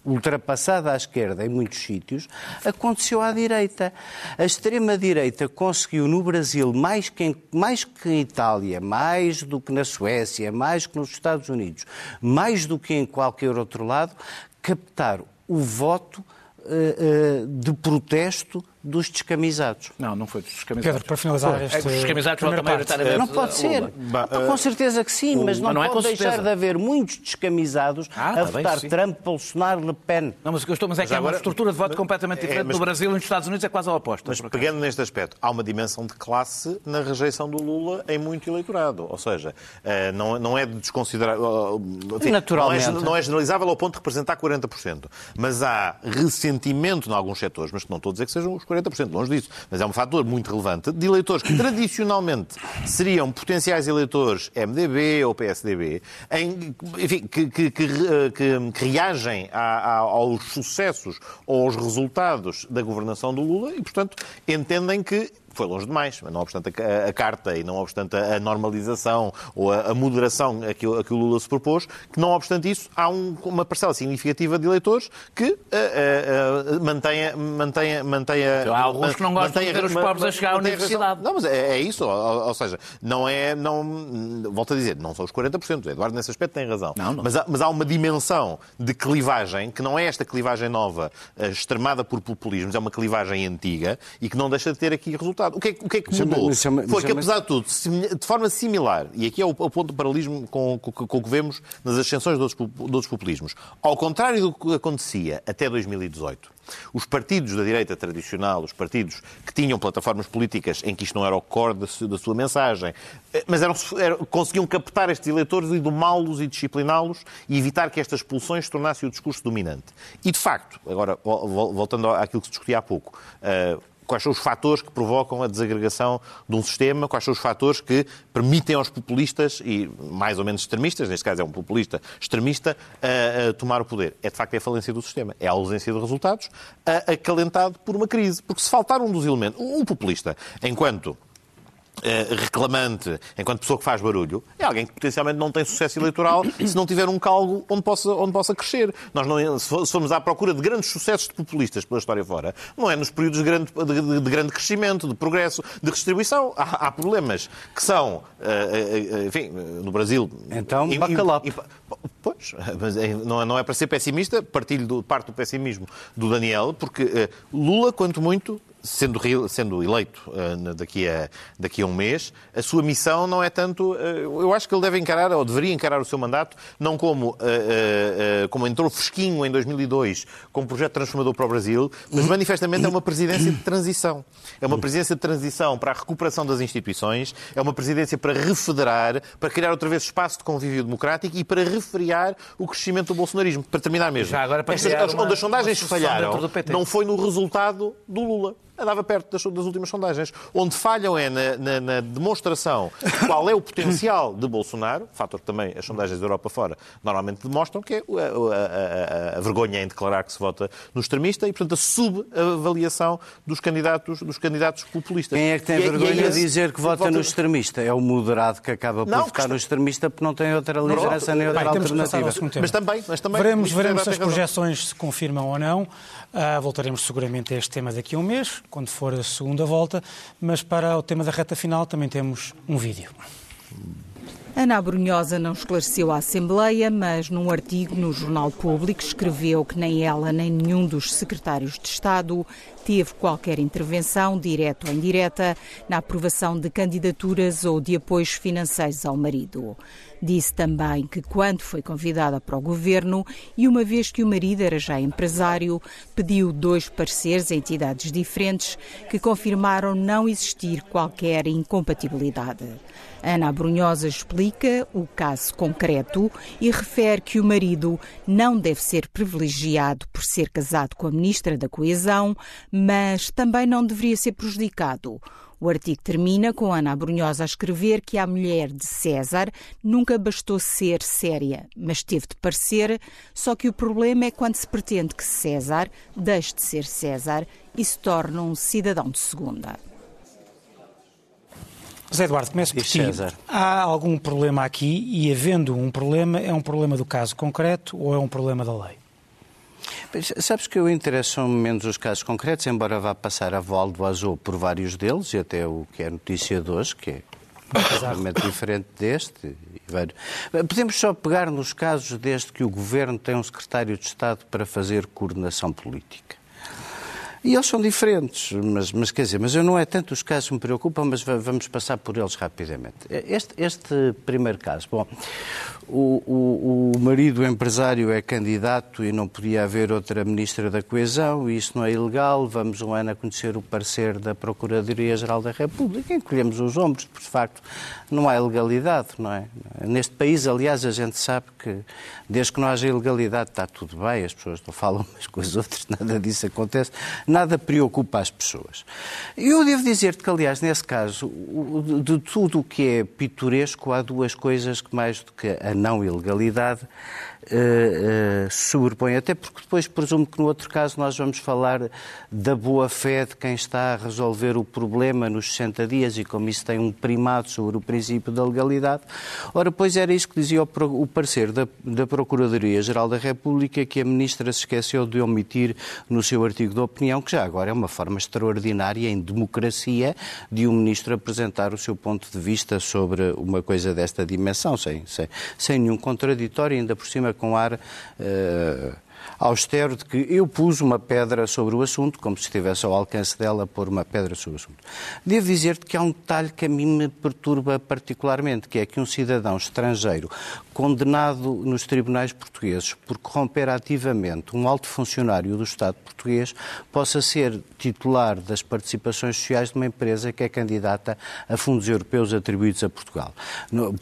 Speaker 5: ultrapassada à esquerda em muitos sítios, aconteceu à direita. A extrema-direita conseguiu no Brasil, mais que, em, mais que em Itália, mais do que na Suécia, mais que nos Estados Unidos, mais do que em qualquer outro lado, captar o voto uh, uh, de protesto dos descamisados.
Speaker 4: Não, não foi dos descamisados.
Speaker 1: Pedro, para finalizar este... É
Speaker 4: os descamisados votam maioritariamente
Speaker 5: Não pode ser. Bah, uh, com certeza que sim, mas não, não é pode é deixar de haver muitos descamisados ah, a tá votar bem, Trump, Bolsonaro, Le Pen.
Speaker 4: Não, mas o que eu estou, mas é mas que agora, é uma estrutura de voto mas, completamente é, diferente é, mas, no Brasil e nos Estados Unidos é quase a oposta.
Speaker 6: Mas pegando neste aspecto, há uma dimensão de classe na rejeição do Lula em muito eleitorado. Ou seja, uh, não, não é de desconsiderar... Uh,
Speaker 5: enfim, Naturalmente.
Speaker 6: Não é, não é generalizável ao ponto de representar 40%. Mas há ressentimento em alguns setores, mas que não estou a dizer que sejam os 40%, longe disso. Mas é um fator muito relevante, de eleitores que tradicionalmente seriam potenciais eleitores MDB ou PSDB, em, enfim, que, que, que, que reagem a, a, aos sucessos ou aos resultados da governação do Lula e, portanto, entendem que foi longe demais, não obstante a, a, carta e não obstante a, normalização ou a, a moderação a que, a que, o Lula se propôs, que não obstante isso, há um, uma parcela significativa de eleitores que uh, uh, uh, mantenha, mantenha, mantenha...
Speaker 4: Há alguns que não gostam de ver os pobres a chegar à universidade.
Speaker 6: Não, mas é, é isso, ou, ou, seja, não é, não, volto a dizer, não são os 40%, Eduardo nesse aspecto tem razão, não, não. Mas, há, mas há uma dimensão de clivagem, que não é esta clivagem nova, extremada por populismos, é uma clivagem antiga e que não deixa de ter aqui resultados. O que é, o que, é que mudou? Chama, Foi que, apesar de tudo, de forma similar, e aqui é o, o ponto do paralelismo com, com, com, o que vemos nas ascensões de outros, de outros populismos, ao contrário do que acontecia até 2018, os partidos da direita tradicional, os partidos que tinham plataformas políticas em que isto não era o core da, sua mensagem, eh, mas eram, eram, conseguiam captar estes eleitores e domá-los e discipliná-los e evitar que estas expulsões se tornassem o discurso dominante. E, de facto, agora, voltando àquilo que se discutia há pouco, uh, quais são os fatores que provocam a desagregação de um sistema, quais são os fatores que permitem aos populistas, e mais ou menos extremistas, neste caso é um populista extremista, a, a tomar o poder. É de facto é a falência do sistema, é a ausência de resultados, acalentado por uma crise. Porque se faltar um dos elementos, um populista, enquanto reclamante, enquanto pessoa que faz barulho, é alguém que potencialmente não tem sucesso eleitoral se não tiver um calgo onde possa, onde possa crescer. Nós não, se formos à procura de grandes sucessos de populistas pela história fora, não é nos períodos de grande, de, de grande crescimento, de progresso, de redistribuição. Há, há problemas que são, enfim, no Brasil...
Speaker 5: Então, bacalhau.
Speaker 6: Pois, mas não, não é para ser pessimista, partilho do, parte do pessimismo do Daniel, porque Lula, quanto muito, sendo, sendo eleito uh, daqui, a, daqui a um mês, a sua missão não é tanto. Uh, eu acho que ele deve encarar, ou deveria encarar o seu mandato, não como, uh, como entrou fresquinho em 2002, como projeto transformador para o Brasil, mas manifestamente é uma presidência de transição. É uma presidência de transição para a recuperação das instituições, é uma presidência para refederar, para criar outra vez espaço de convívio democrático e para refriar o crescimento do bolsonarismo. Para terminar mesmo.
Speaker 4: Já agora para
Speaker 6: Estas, onde as sondagens falharam, não foi no resultado do Lula andava perto das, das, últimas sondagens. Onde falham é na, na, na, demonstração qual é o potencial de Bolsonaro, fator que também as sondagens da Europa fora normalmente demonstram, que é a, a, a, a vergonha em declarar que se vota no extremista e, portanto, a subavaliação dos candidatos, dos candidatos populistas.
Speaker 5: Quem é que tem e, é- vergonha é de dizer que vota, vota no extremista? É o moderado que acaba por não, votar no extremista porque não tem outra liderança nem outra Bem, alternativa.
Speaker 6: Mas também, mas também
Speaker 1: veremos, veremos se as projeções se confirmam ou não. Uh, voltaremos seguramente a este tema daqui a um mês quando for a segunda volta, mas para o tema da reta final também temos um vídeo.
Speaker 7: Ana Brunhosa não esclareceu à Assembleia, mas num artigo no Jornal Público escreveu que nem ela nem nenhum dos secretários de Estado teve qualquer intervenção, direta ou indireta, na aprovação de candidaturas ou de apoios financeiros ao marido. Disse também que, quando foi convidada para o governo e uma vez que o marido era já empresário, pediu dois pareceres a entidades diferentes que confirmaram não existir qualquer incompatibilidade. Ana Brunhosa explica o caso concreto e refere que o marido não deve ser privilegiado por ser casado com a ministra da Coesão, mas também não deveria ser prejudicado. O artigo termina com Ana Brunhosa a escrever que a mulher de César nunca bastou ser séria, mas teve de parecer, só que o problema é quando se pretende que César deixe de ser César e se torne um cidadão de segunda.
Speaker 1: José Eduardo, começo por ti. Há algum problema aqui e, havendo um problema, é um problema do caso concreto ou é um problema da lei?
Speaker 5: Sabes que eu interesso menos os casos concretos, embora vá passar a voal do azul por vários deles, e até o que é notícia de hoje, que é completamente diferente deste. Podemos só pegar nos casos desde que o Governo tem um secretário de Estado para fazer coordenação política. E eles são diferentes, mas, mas quer dizer, mas eu não é tanto os casos que me preocupam, mas vamos passar por eles rapidamente. Este, este primeiro caso, bom, o, o, o, marido empresário é candidato e não podia haver outra ministra da Coesão, e isso não é ilegal. Vamos um ano a conhecer o parecer da Procuradoria-Geral da República, encolhemos os ombros, porque de facto não há ilegalidade, não é? Neste país, aliás, a gente sabe que desde que não haja ilegalidade está tudo bem, as pessoas não falam umas com as outras, nada disso acontece, nada preocupa as pessoas. Eu devo dizer-te que, aliás, nesse caso, de tudo o que é pitoresco, há duas coisas que mais do que a não ilegalidade uh, sobrepõe. Até porque depois presumo que no outro caso nós vamos falar da boa-fé de quem está a resolver o problema nos 60 dias e como isso tem um primado sobre o princípio da legalidade. Ora, pois era isso que dizia o, o parecer da, da Procuradoria-Geral da República que a Ministra se esqueceu de omitir no seu artigo de opinião, que já agora é uma forma extraordinária em democracia de um Ministro apresentar o seu ponto de vista sobre uma coisa desta dimensão, sem, sem, sem nenhum contraditório, ainda por cima com ar uh, austero de que eu pus uma pedra sobre o assunto, como se estivesse ao alcance dela pôr uma pedra sobre o assunto. Devo dizer-te que há um detalhe que a mim me perturba particularmente, que é que um cidadão estrangeiro condenado nos tribunais portugueses por corromper ativamente um alto funcionário do Estado português possa ser titular das participações sociais de uma empresa que é candidata a fundos europeus atribuídos a Portugal.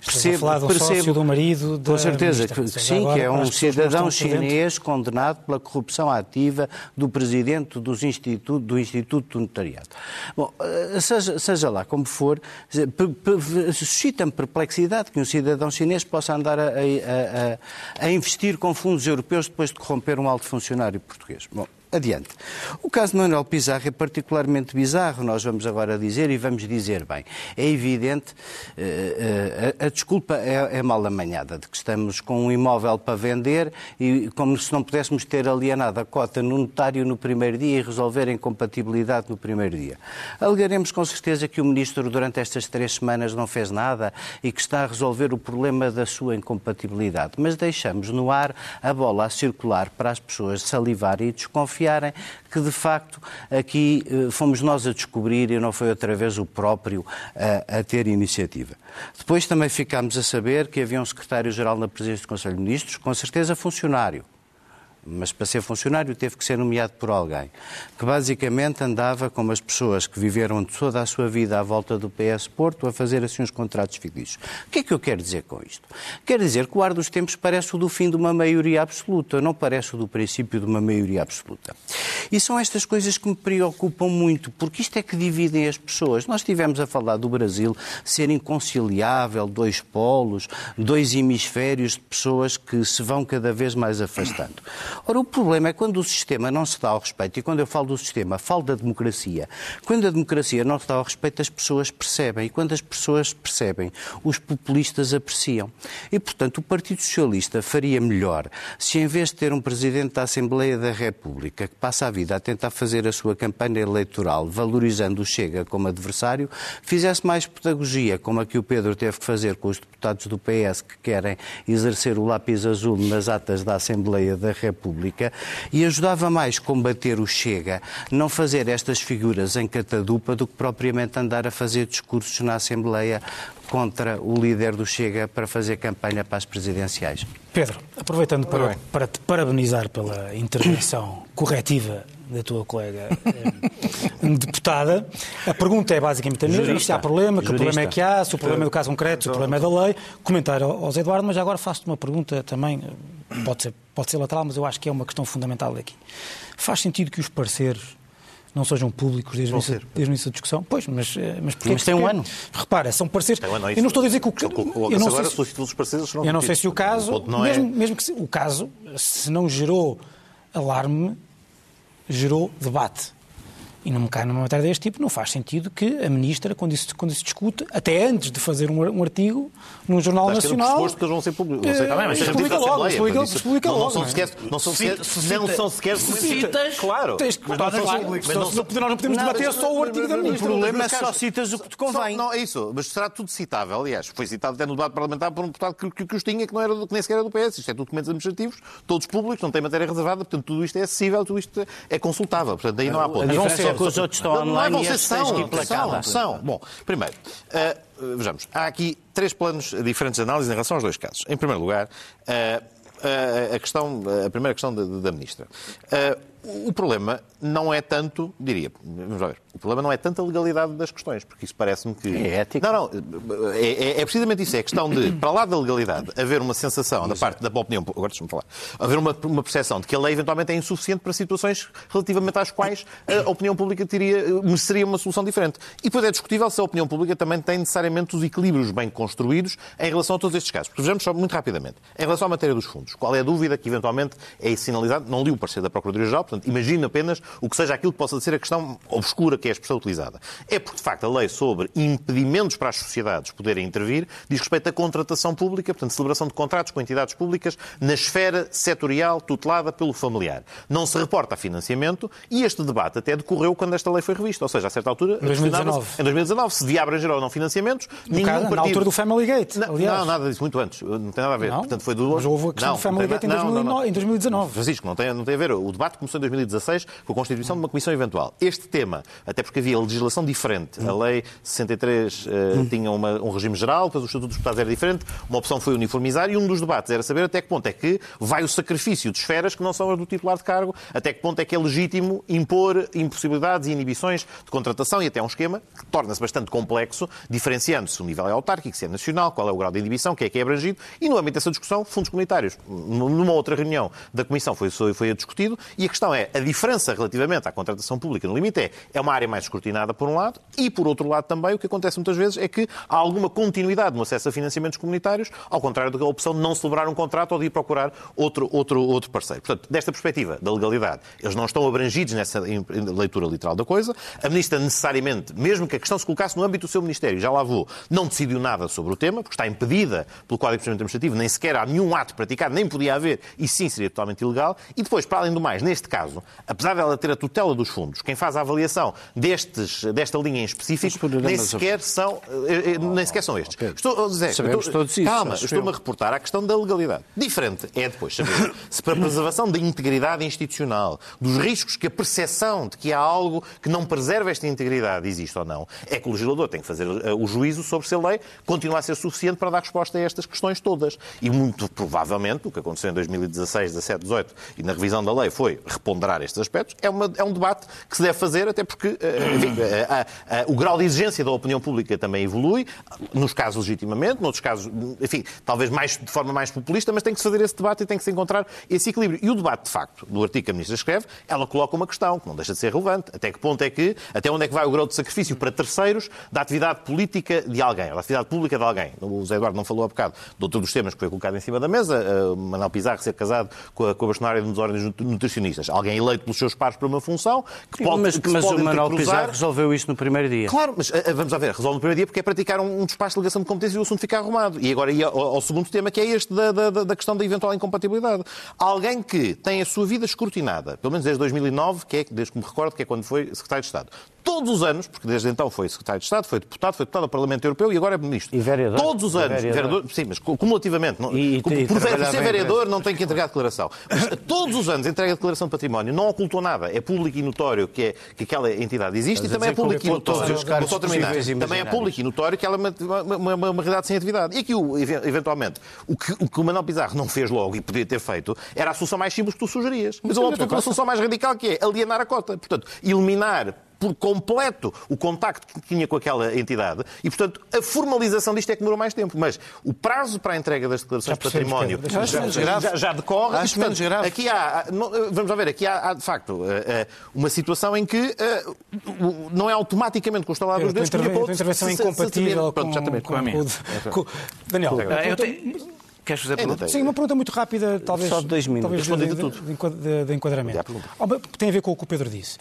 Speaker 1: Percebo, a falar do percebo, do marido
Speaker 5: Com certeza, que, sim, que é um cidadão chinês condenado pela corrupção ativa do presidente dos instituto, do Instituto do Notariado. Bom, eh, seja, seja lá como for, suscita-me perplexidade que um cidadão chinês possa andar a a, a, a, investir com fundos europeus depois de corromper um alto funcionário português. Bom, Adiante. O caso de Manuel Pizarro é particularmente bizarro, nós vamos agora dizer e vamos dizer bem. É evidente, uh, uh, a, desculpa é, é mal amanhada, de que estamos com um imóvel para vender e como se não pudéssemos ter alienado a cota no notário no primeiro dia e resolver a incompatibilidade no primeiro dia. Alegaremos com certeza que o Ministro durante estas três semanas não fez nada e que está a resolver o problema da sua incompatibilidade, mas deixamos no ar a bola a circular para as pessoas salivarem e desconfiarem confiarem que, de facto, aqui eh, fomos nós a descobrir e não foi outra vez o próprio a, a ter iniciativa. Depois também ficámos a saber que havia um secretário-geral na presidência do Conselho de Ministros, com certeza funcionário, mas para ser funcionário teve que ser nomeado por alguém, que basicamente andava como as pessoas que viveram toda a sua vida à volta do PS Porto a fazer assim uns contratos fictícios. O que é que eu quero dizer com isto? Quero dizer que o ar dos tempos parece o do fim de uma maioria absoluta, não parece o do princípio de uma maioria absoluta. E são estas coisas que me preocupam muito, porque isto é que dividem as pessoas. Nós estivemos a falar do Brasil ser inconciliável, dois polos, dois hemisférios de pessoas que se vão cada vez mais afastando. Ora, o problema é quando o sistema não se dá ao respeito, e quando eu falo do sistema, falo da democracia. Quando a democracia não se dá ao respeito, as pessoas percebem, e quando as pessoas percebem, os populistas apreciam. E, portanto, o Partido Socialista faria melhor se, em vez de ter um Presidente da Assembleia da República que passa a vida a tentar fazer a sua campanha eleitoral valorizando o Chega como adversário, fizesse mais pedagogia, como a que o Pedro teve que fazer com os deputados do PS que querem exercer o lápis azul nas atas da Assembleia da República República e ajudava mais combater o Chega, não fazer estas figuras em catadupa do que propriamente andar a fazer discursos na Assembleia contra o líder do Chega para fazer campanha para as presidenciais.
Speaker 1: Pedro, aproveitando para, para te parabenizar pela intervenção corretiva da tua colega eh, deputada. A pergunta é basicamente a mesma, se há problema, que Jurista. problema é que há, se o problema é do caso concreto, se o problema é da lei. Comentário ao Zé Eduardo, mas agora faço-te uma pergunta também, pode ser, pode ser lateral, mas eu acho que é uma questão fundamental aqui. Faz sentido que os parceiros não sejam públicos desde, o início, o da discussão. Pois, mas, eh, mas
Speaker 5: porque Mas tem um ano.
Speaker 1: Repara, são parceiros. Um ano, é eu não estou a dizer que o
Speaker 6: que. Eu não sei se, os parceiros
Speaker 1: eu não sei se o caso, mesmo, é... mesmo que o caso, se não gerou alarme, gerou debate. E não me cai numa matéria deste tipo, não faz sentido que a ministra, quando isso, quando isso discute, até antes de fazer um, um artigo num jornal
Speaker 6: Acho
Speaker 1: nacional.
Speaker 6: Que que eles vão ser públicos. Não sei,
Speaker 1: tá bem, mas explica logo, explica, explica
Speaker 6: não,
Speaker 1: logo.
Speaker 6: Não são sequer. Não são sequer. Não são sequer.
Speaker 1: Citas. Claro. Tens que botar públicos. Mas nós não podemos debater só o artigo da ministra.
Speaker 5: O problema é só citas o que te convém.
Speaker 6: Não, é isso. Mas será tudo citável. Aliás, foi citado até no debate parlamentar por um deputado que, os tinha, que, não era, que nem sequer era do PS. Isto é tudo documentos administrativos, todos públicos, não tem matéria reservada, portanto tudo isto é acessível, tudo isto é consultável. Portanto, daí não há ponto.
Speaker 5: Que os outros estão
Speaker 6: não é vocês são, são, são. Bom, primeiro, uh, vejamos, há aqui três planos diferentes de análise em relação aos dois casos. Em primeiro lugar, uh, a, questão, a primeira questão da, da Ministra. Uh, o problema não é tanto, diria, vamos ver, o problema não é tanto a legalidade das questões, porque isso parece-me que.
Speaker 5: É ética.
Speaker 6: Não, não, é, é, é, precisamente isso. É a questão de, para lá da legalidade, haver uma sensação da parte da opinião, agora deixa-me falar, haver uma, uma percepção de que a lei eventualmente é insuficiente para situações relativamente às quais a opinião pública teria, mereceria uma solução diferente. E depois é discutível se a opinião pública também tem necessariamente os equilíbrios bem construídos em relação a todos estes casos. Porque vejamos só muito rapidamente. Em relação à matéria dos fundos, qual é a dúvida que eventualmente é sinalizada? Não li o parecer da Procuradoria-Geral, portanto, imagino apenas o que seja aquilo que possa ser a questão obscura que é a expressão utilizada. É porque, de facto, a lei sobre impedimentos para as sociedades poderem intervir diz respeito à contratação pública, portanto, celebração de contratos com entidades públicas na esfera setorial tutelada pelo familiar. Não se reporta a financiamento e este debate até decorreu quando esta lei foi revista, ou seja, a certa altura,
Speaker 1: em 2019,
Speaker 6: em 2019 se devia abranger ou não financiamentos, no nenhum
Speaker 1: caso,
Speaker 6: partido...
Speaker 1: Na altura do Family Gate,
Speaker 6: não. Não, nada disso, muito antes, não tem nada a ver.
Speaker 1: Não,
Speaker 6: Portanto, foi do...
Speaker 1: Mas houve a questão não, do Family Gate em, 2019, em 2019.
Speaker 6: Francisco, não tem, não tem a ver. O debate começou em 2016 com a constituição de uma comissão eventual. Este tema, até porque havia legislação diferente, a lei 63 uh, hum. tinha uma, um regime geral, depois o Estatuto dos Deputados era diferente, uma opção foi uniformizar e um dos debates era saber até que ponto é que vai o sacrifício de esferas que não são as do titular de cargo, até que ponto é que é legítimo impor impossibilidades e inibições de contratação e até um esquema que torna-se bastante complexo, diferenciando se o nível é autárquico, se é nacional, qual é o grau de inibição, quem é que é abrangido, e no âmbito dessa discussão, fundos comunitários. Numa outra reunião da Comissão foi, foi discutido, e a questão é, a diferença relativamente à contratação pública no limite é, é uma área mais escrutinada por um lado e, por outro lado também, o que acontece muitas vezes é que há alguma continuidade no acesso a financiamentos comunitários, ao contrário da opção de não celebrar um contrato ou de ir procurar outro, outro, outro parceiro. Portanto, desta perspectiva da legalidade, eles não estão abrangidos nessa leitura literal da coisa. A Ministra necessariamente, mesmo que a questão se colocasse no âmbito do seu Ministério, já lá vou, não decidiu nada sobre o tema, porque está impedida pelo Código de Procedimento Administrativo, nem sequer há nenhum ato praticado, nem podia haver, e sim seria totalmente ilegal. E depois, para além do mais, neste caso, apesar dela ter a tutela dos fundos, quem faz a avaliação destes, desta linha em específico, nem sequer são, eh, eh, nem sequer são estes. Estou, Zé,
Speaker 5: Sabemos
Speaker 6: estou,
Speaker 5: todos isso,
Speaker 6: calma, estou-me a reportar à questão da legalidade. Diferente é depois saber se para a preservação da integridade institucional, dos riscos que a percepção de que há algo que não preserva esta integridade existe ou não, é que o legislador tem que fazer eh, o juízo sobre se a lei continua a ser suficiente para dar resposta a estas questões todas. E muito provavelmente, o que aconteceu em 2016, 17, 18 e na revisão da lei foi reponderar estes aspectos, é, uma- é um debate que se deve fazer, até porque eh, enfim, eh, a- a- o grau de exigência da opinião pública também evolui, nos casos legitimamente, noutros casos, enfim, talvez mais, de forma mais populista, mas tem que se fazer esse debate e tem que se encontrar esse equilíbrio. E o debate, de facto, do artigo que a Ministra escreve, ela coloca uma questão que não deixa de ser relevante. Até que ponto é que, até onde é que vai o grau de sacrifício para terceiros da atividade política de alguém, da atividade pública de alguém? O Zé Eduardo não falou há bocado de outro dos temas que foi colocado em cima da mesa, uh, Manuel Pizarro ser casado com a, com a bastonária de ordens nutricionistas. Alguém eleito pelos seus pares para uma função que pode
Speaker 5: mas
Speaker 6: que
Speaker 5: mas
Speaker 6: pode
Speaker 5: o Manuel. Pizarro resolveu isso no primeiro dia.
Speaker 6: Claro, mas eh, vamos lá ver, resolve no primeiro dia porque é praticar um, um despacho de ligação de competência e o assunto fica arrumado. E agora ia ao, ao segundo tema, que é este da, da, da- da questão da eventual incompatibilidade. Alguém que tem a sua vida escrutinada, pelo menos desde 2009, que é, desde que me recordo, que é quando foi Secretário de Estado. Todos os anos, porque desde então foi Secretário de Estado, foi deputado, foi deputado ao Parlamento Europeu e agora é Ministro.
Speaker 5: E vereador.
Speaker 6: Todos os anos.
Speaker 5: vereador.
Speaker 6: vereador, sim, mas cumulativamente. não-
Speaker 5: E- e-
Speaker 6: por,
Speaker 5: e
Speaker 6: ser vereador não tem que entregar declaração. Mas todos os anos entrega a declaração de património, não ocultou nada. É público e notório que, é, que aquela entidade existe
Speaker 5: Estás
Speaker 6: e também é público e notório. só terminar. Também é público e notório que ela é uma, uma, uma- uma realidade sem atividade. E aqui, eventualmente, o que, o que o Manuel Pizarro não fez logo e poderia ter feito era a solução mais simples que tu sugerias. Mas ele optou pela solução mais radical que é alienar a cota. Portanto, eliminar por completo o contacto que tinha com aquela entidade e, portanto, a formalização disto é que demorou mais tempo. Mas o prazo para a entrega das declarações de
Speaker 1: percebemos,
Speaker 6: património já,
Speaker 5: menos
Speaker 6: já-
Speaker 5: grave.
Speaker 6: já- já decorre.
Speaker 5: Acho
Speaker 6: e, portanto,
Speaker 5: menos grave.
Speaker 6: Aqui há, não, vamos lá ver, aqui há, há, de facto eh, eh, uma situação em que eh, não é automaticamente constalado
Speaker 1: A
Speaker 6: os
Speaker 1: tua
Speaker 6: dedos.
Speaker 1: a tua intervenção é
Speaker 6: se- se- se-
Speaker 1: incompatível
Speaker 6: Pronto,
Speaker 1: com,
Speaker 6: exatamente.
Speaker 1: com,
Speaker 4: a minha.
Speaker 1: com- com- Daniel,
Speaker 4: eu tenho- Queres fazer pergunta?
Speaker 6: tem.
Speaker 1: Sim, uma pergunta muito rápida, talvez.
Speaker 5: Só de dois minutos.
Speaker 1: Talvez de,
Speaker 6: de tudo.
Speaker 1: de, de- enquadramento. Tem a ver com o que o Pedro disse.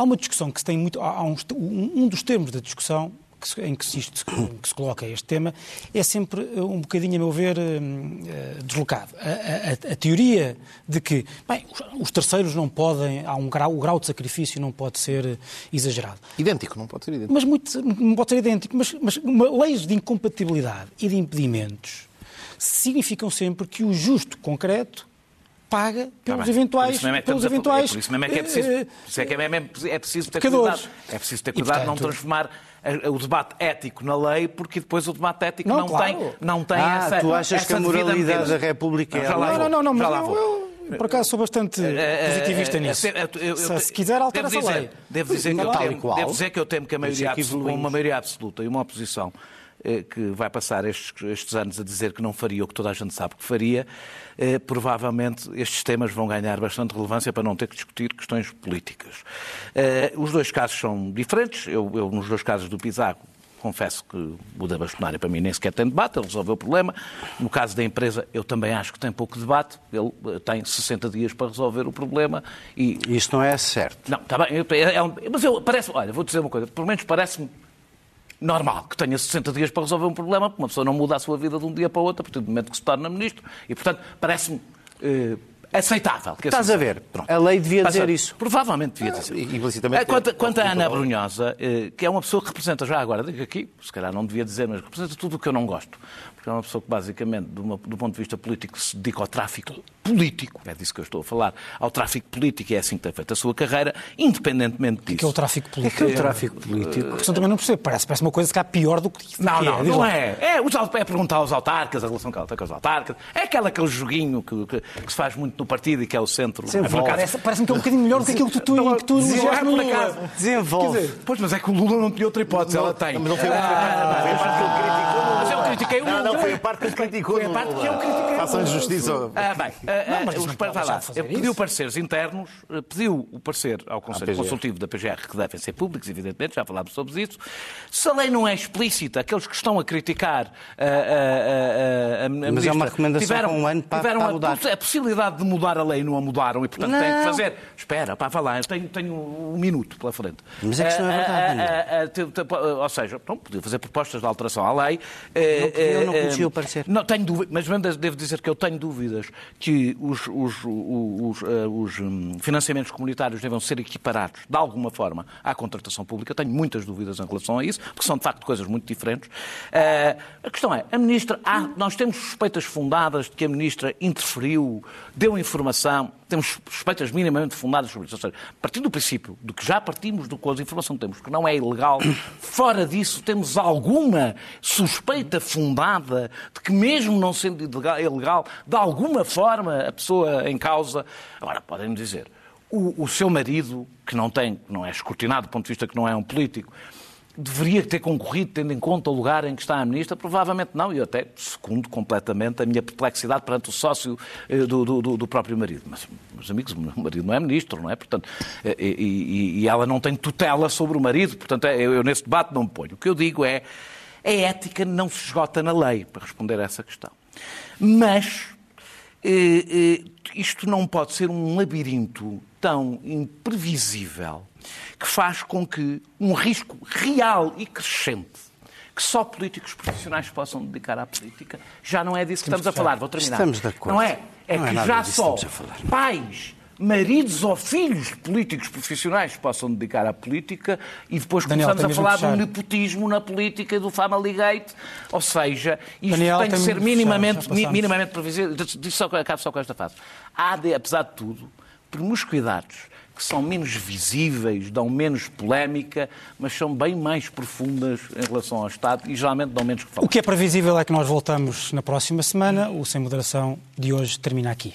Speaker 1: Há uma discussão que se tem muito. Há um, um- dos termos da discussão em que se, isto- que se coloca este tema é sempre eh, um bocadinho, a meu ver, hum, eh, deslocado. A, a- a- teoria de que bem, os- os terceiros não podem, há um grau, o grau de sacrifício não pode ser eh, exagerado.
Speaker 6: Idêntico, não pode ser idêntico.
Speaker 1: Mas muito, não pode ser idêntico, mas, mas leis de incompatibilidade e de impedimentos significam sempre que o justo concreto paga pelos
Speaker 4: Tá bem.
Speaker 1: eventuais,
Speaker 4: Por isso mesmo é que
Speaker 1: pelos
Speaker 4: a-
Speaker 1: eventuais
Speaker 4: é por isso mesmo é que é preciso,
Speaker 1: eh,
Speaker 4: é que é, mesmo- é preciso ter
Speaker 1: pecadores.
Speaker 4: cuidado. É preciso ter
Speaker 1: E,
Speaker 4: cuidado de não transformar a- o debate ético na lei, porque depois o debate ético
Speaker 1: Não,
Speaker 4: não,
Speaker 1: claro.
Speaker 4: tem, não tem
Speaker 5: Ah,
Speaker 4: essa
Speaker 5: tu achas
Speaker 4: essa
Speaker 5: que a moralidade da República é?
Speaker 1: Não, não, não,
Speaker 4: já
Speaker 1: mas eu, eu, por acaso, sou bastante positivista
Speaker 4: Eh, eh,
Speaker 1: nisso.
Speaker 4: eh, eu- eu-
Speaker 1: se, se quiser, altera
Speaker 4: devo
Speaker 1: essa
Speaker 4: dizer,
Speaker 1: lei.
Speaker 4: Devo dizer, que eu temo, devo dizer que eu temo que a maioria,
Speaker 5: é
Speaker 4: absoluta, uma maioria absoluta e uma oposição eh, que vai passar estes, estes anos a dizer que não faria o que toda a gente sabe que faria, eh, provavelmente estes temas vão ganhar bastante relevância para não ter que discutir questões políticas. Eh, os dois casos são diferentes. Eu, eu, nos dois casos do Pizarro, confesso que o da bastonária para mim nem sequer tem debate, ele resolveu o problema. No caso da empresa, eu também acho que tem pouco debate, ele eh, tem 60 dias para resolver o problema e
Speaker 5: Isto não é certo.
Speaker 4: não, está bem. é- é mas eu parece, olha, vou dizer uma coisa, pelo menos parece-me normal que tenha 60 dias para resolver um problema, porque uma pessoa não muda a sua vida de um dia para o outro, a partir do momento que se torna ministro, e portanto parece-me eh, aceitável. que
Speaker 5: Estás
Speaker 4: assim
Speaker 5: a ver?
Speaker 4: Pronto.
Speaker 5: A lei devia
Speaker 4: Passa-
Speaker 5: dizer isso.
Speaker 4: Provavelmente devia dizer.
Speaker 6: E- implicitamente
Speaker 4: Quanto,
Speaker 6: é-
Speaker 4: quanto
Speaker 6: é-
Speaker 4: Ana Brunhosa, eh, que é uma pessoa que representa, já agora, digo aqui, se calhar não devia dizer, mas representa tudo o que eu não gosto. Porque é uma pessoa que, basicamente, de uma- do ponto de vista político, se dedica ao tráfico político, é disso que eu estou a falar, ao tráfico político, e é assim que tem feito a sua carreira, independentemente disso.
Speaker 1: que é o tráfico
Speaker 5: É que
Speaker 1: político.
Speaker 5: é o tráfico político.
Speaker 1: A questão também não percebo. Parece, parece uma coisa que cá pior do que. do
Speaker 4: Não,
Speaker 1: que
Speaker 4: não,
Speaker 1: Diz
Speaker 4: não é. É, os, aut- é perguntar aos autarcas, a relação que ela tem com os autarcas. É aquela, aquele joguinho que, que- que se faz muito no partido e que é o centro.
Speaker 5: Desenvolve.
Speaker 1: Parece- Parece-me que é um bocadinho melhor do que aquilo que tu,
Speaker 4: Não,
Speaker 1: que tu elogiaste no Lula.
Speaker 5: Desenvolve.
Speaker 1: Dizer,
Speaker 4: Pois, mas é que o Lula não tinha outra hipótese, ela tem.
Speaker 6: Mas não foi a parte que ele
Speaker 4: critiquei o Lula.
Speaker 6: Não, não, foi a parte que ele criticou.
Speaker 4: Foi a parte que eu critiquei.
Speaker 6: Façam justiça.
Speaker 4: Ah, bem, ah,
Speaker 1: Não, mas
Speaker 4: ah,
Speaker 1: isso
Speaker 4: os
Speaker 1: não
Speaker 4: lá. pediu
Speaker 1: isso.
Speaker 4: pareceres internos, eh, pediu o parecer ao Conselho. Consultivo da PGR, que devem ser públicos, evidentemente, já falámos sobre isso. Se a lei não é explícita, aqueles que estão a criticar a, a, a, a
Speaker 5: Mas é
Speaker 4: ministra
Speaker 5: uma recomendação com um ano para-
Speaker 4: tiveram
Speaker 5: para
Speaker 4: a,
Speaker 5: mudar.
Speaker 4: a possibilidade de mudar a lei e não a mudaram e, portanto, têm que
Speaker 5: Não.
Speaker 4: fazer. Espera, pá, vá lá, eu tenho, tenho um minuto pela frente.
Speaker 5: Mas é que isto não é verdade,
Speaker 4: ou seja, então, podia fazer propostas de alteração à lei.
Speaker 5: Não podia, eu não conhecia o parecer.
Speaker 4: Não, tenho dúvidas, mas devo dizer que eu tenho dúvidas que os, os- os- eh, os, hum, financiamentos comunitários devam ser equiparados, de alguma forma, à contratação pública. Tenho muitas dúvidas em relação a isso, porque são, de facto, coisas muito diferentes. Eh, a questão é, a Ministra, há- nós temos suspeitas fundadas de que a Ministra interferiu, deu informação, temos suspeitas minimamente fundadas sobre isso. Ou seja, partindo do princípio de que já partimos do com a informação que temos, que não é ilegal, fora disso temos alguma suspeita fundada de que mesmo não sendo ilegal- de alguma forma a pessoa em causa... Agora, podem-me dizer, o, o seu marido, que não tem, não é escrutinado do ponto de vista que não é um político, deveria ter concorrido tendo em conta o lugar em que está a ministra? Provavelmente não, e eu até segundo completamente a minha perplexidade perante o sócio eh, do, do- do- próprio marido. Mas, meus amigos, o marido não é ministro, não é? Portanto, eh, e, e- e ela não tem tutela sobre o marido, portanto, é, eu, eu nesse debate não me ponho. O que eu digo é, a ética não se esgota na lei, para responder a essa questão. Mas eh, eh, isto não pode ser um labirinto tão imprevisível que faz com que um risco real e crescente que só políticos profissionais possam dedicar à política, já não é disso que estamos a falar. Vou terminar.
Speaker 5: Estamos de acordo.
Speaker 4: Não é? É
Speaker 5: Não é
Speaker 4: que
Speaker 5: nada
Speaker 4: já só
Speaker 5: estamos
Speaker 4: pais, maridos ou filhos de políticos profissionais possam dedicar à política e depois
Speaker 1: Daniel,
Speaker 4: começamos a falar do nepotismo na política e do family gate. Ou seja, isto
Speaker 1: Daniel,
Speaker 4: tem de ser
Speaker 1: fechar,
Speaker 4: minimamente, minimamente previsível. Diz só, acabo só com esta fase. Há, de, apesar de tudo, promiscuidades que são menos visíveis, dão menos polémica, mas são bem mais profundas em relação ao Estado e geralmente dão menos que falar.
Speaker 1: O que é previsível é que nós voltamos na próxima semana. O Sem Moderação de hoje termina aqui.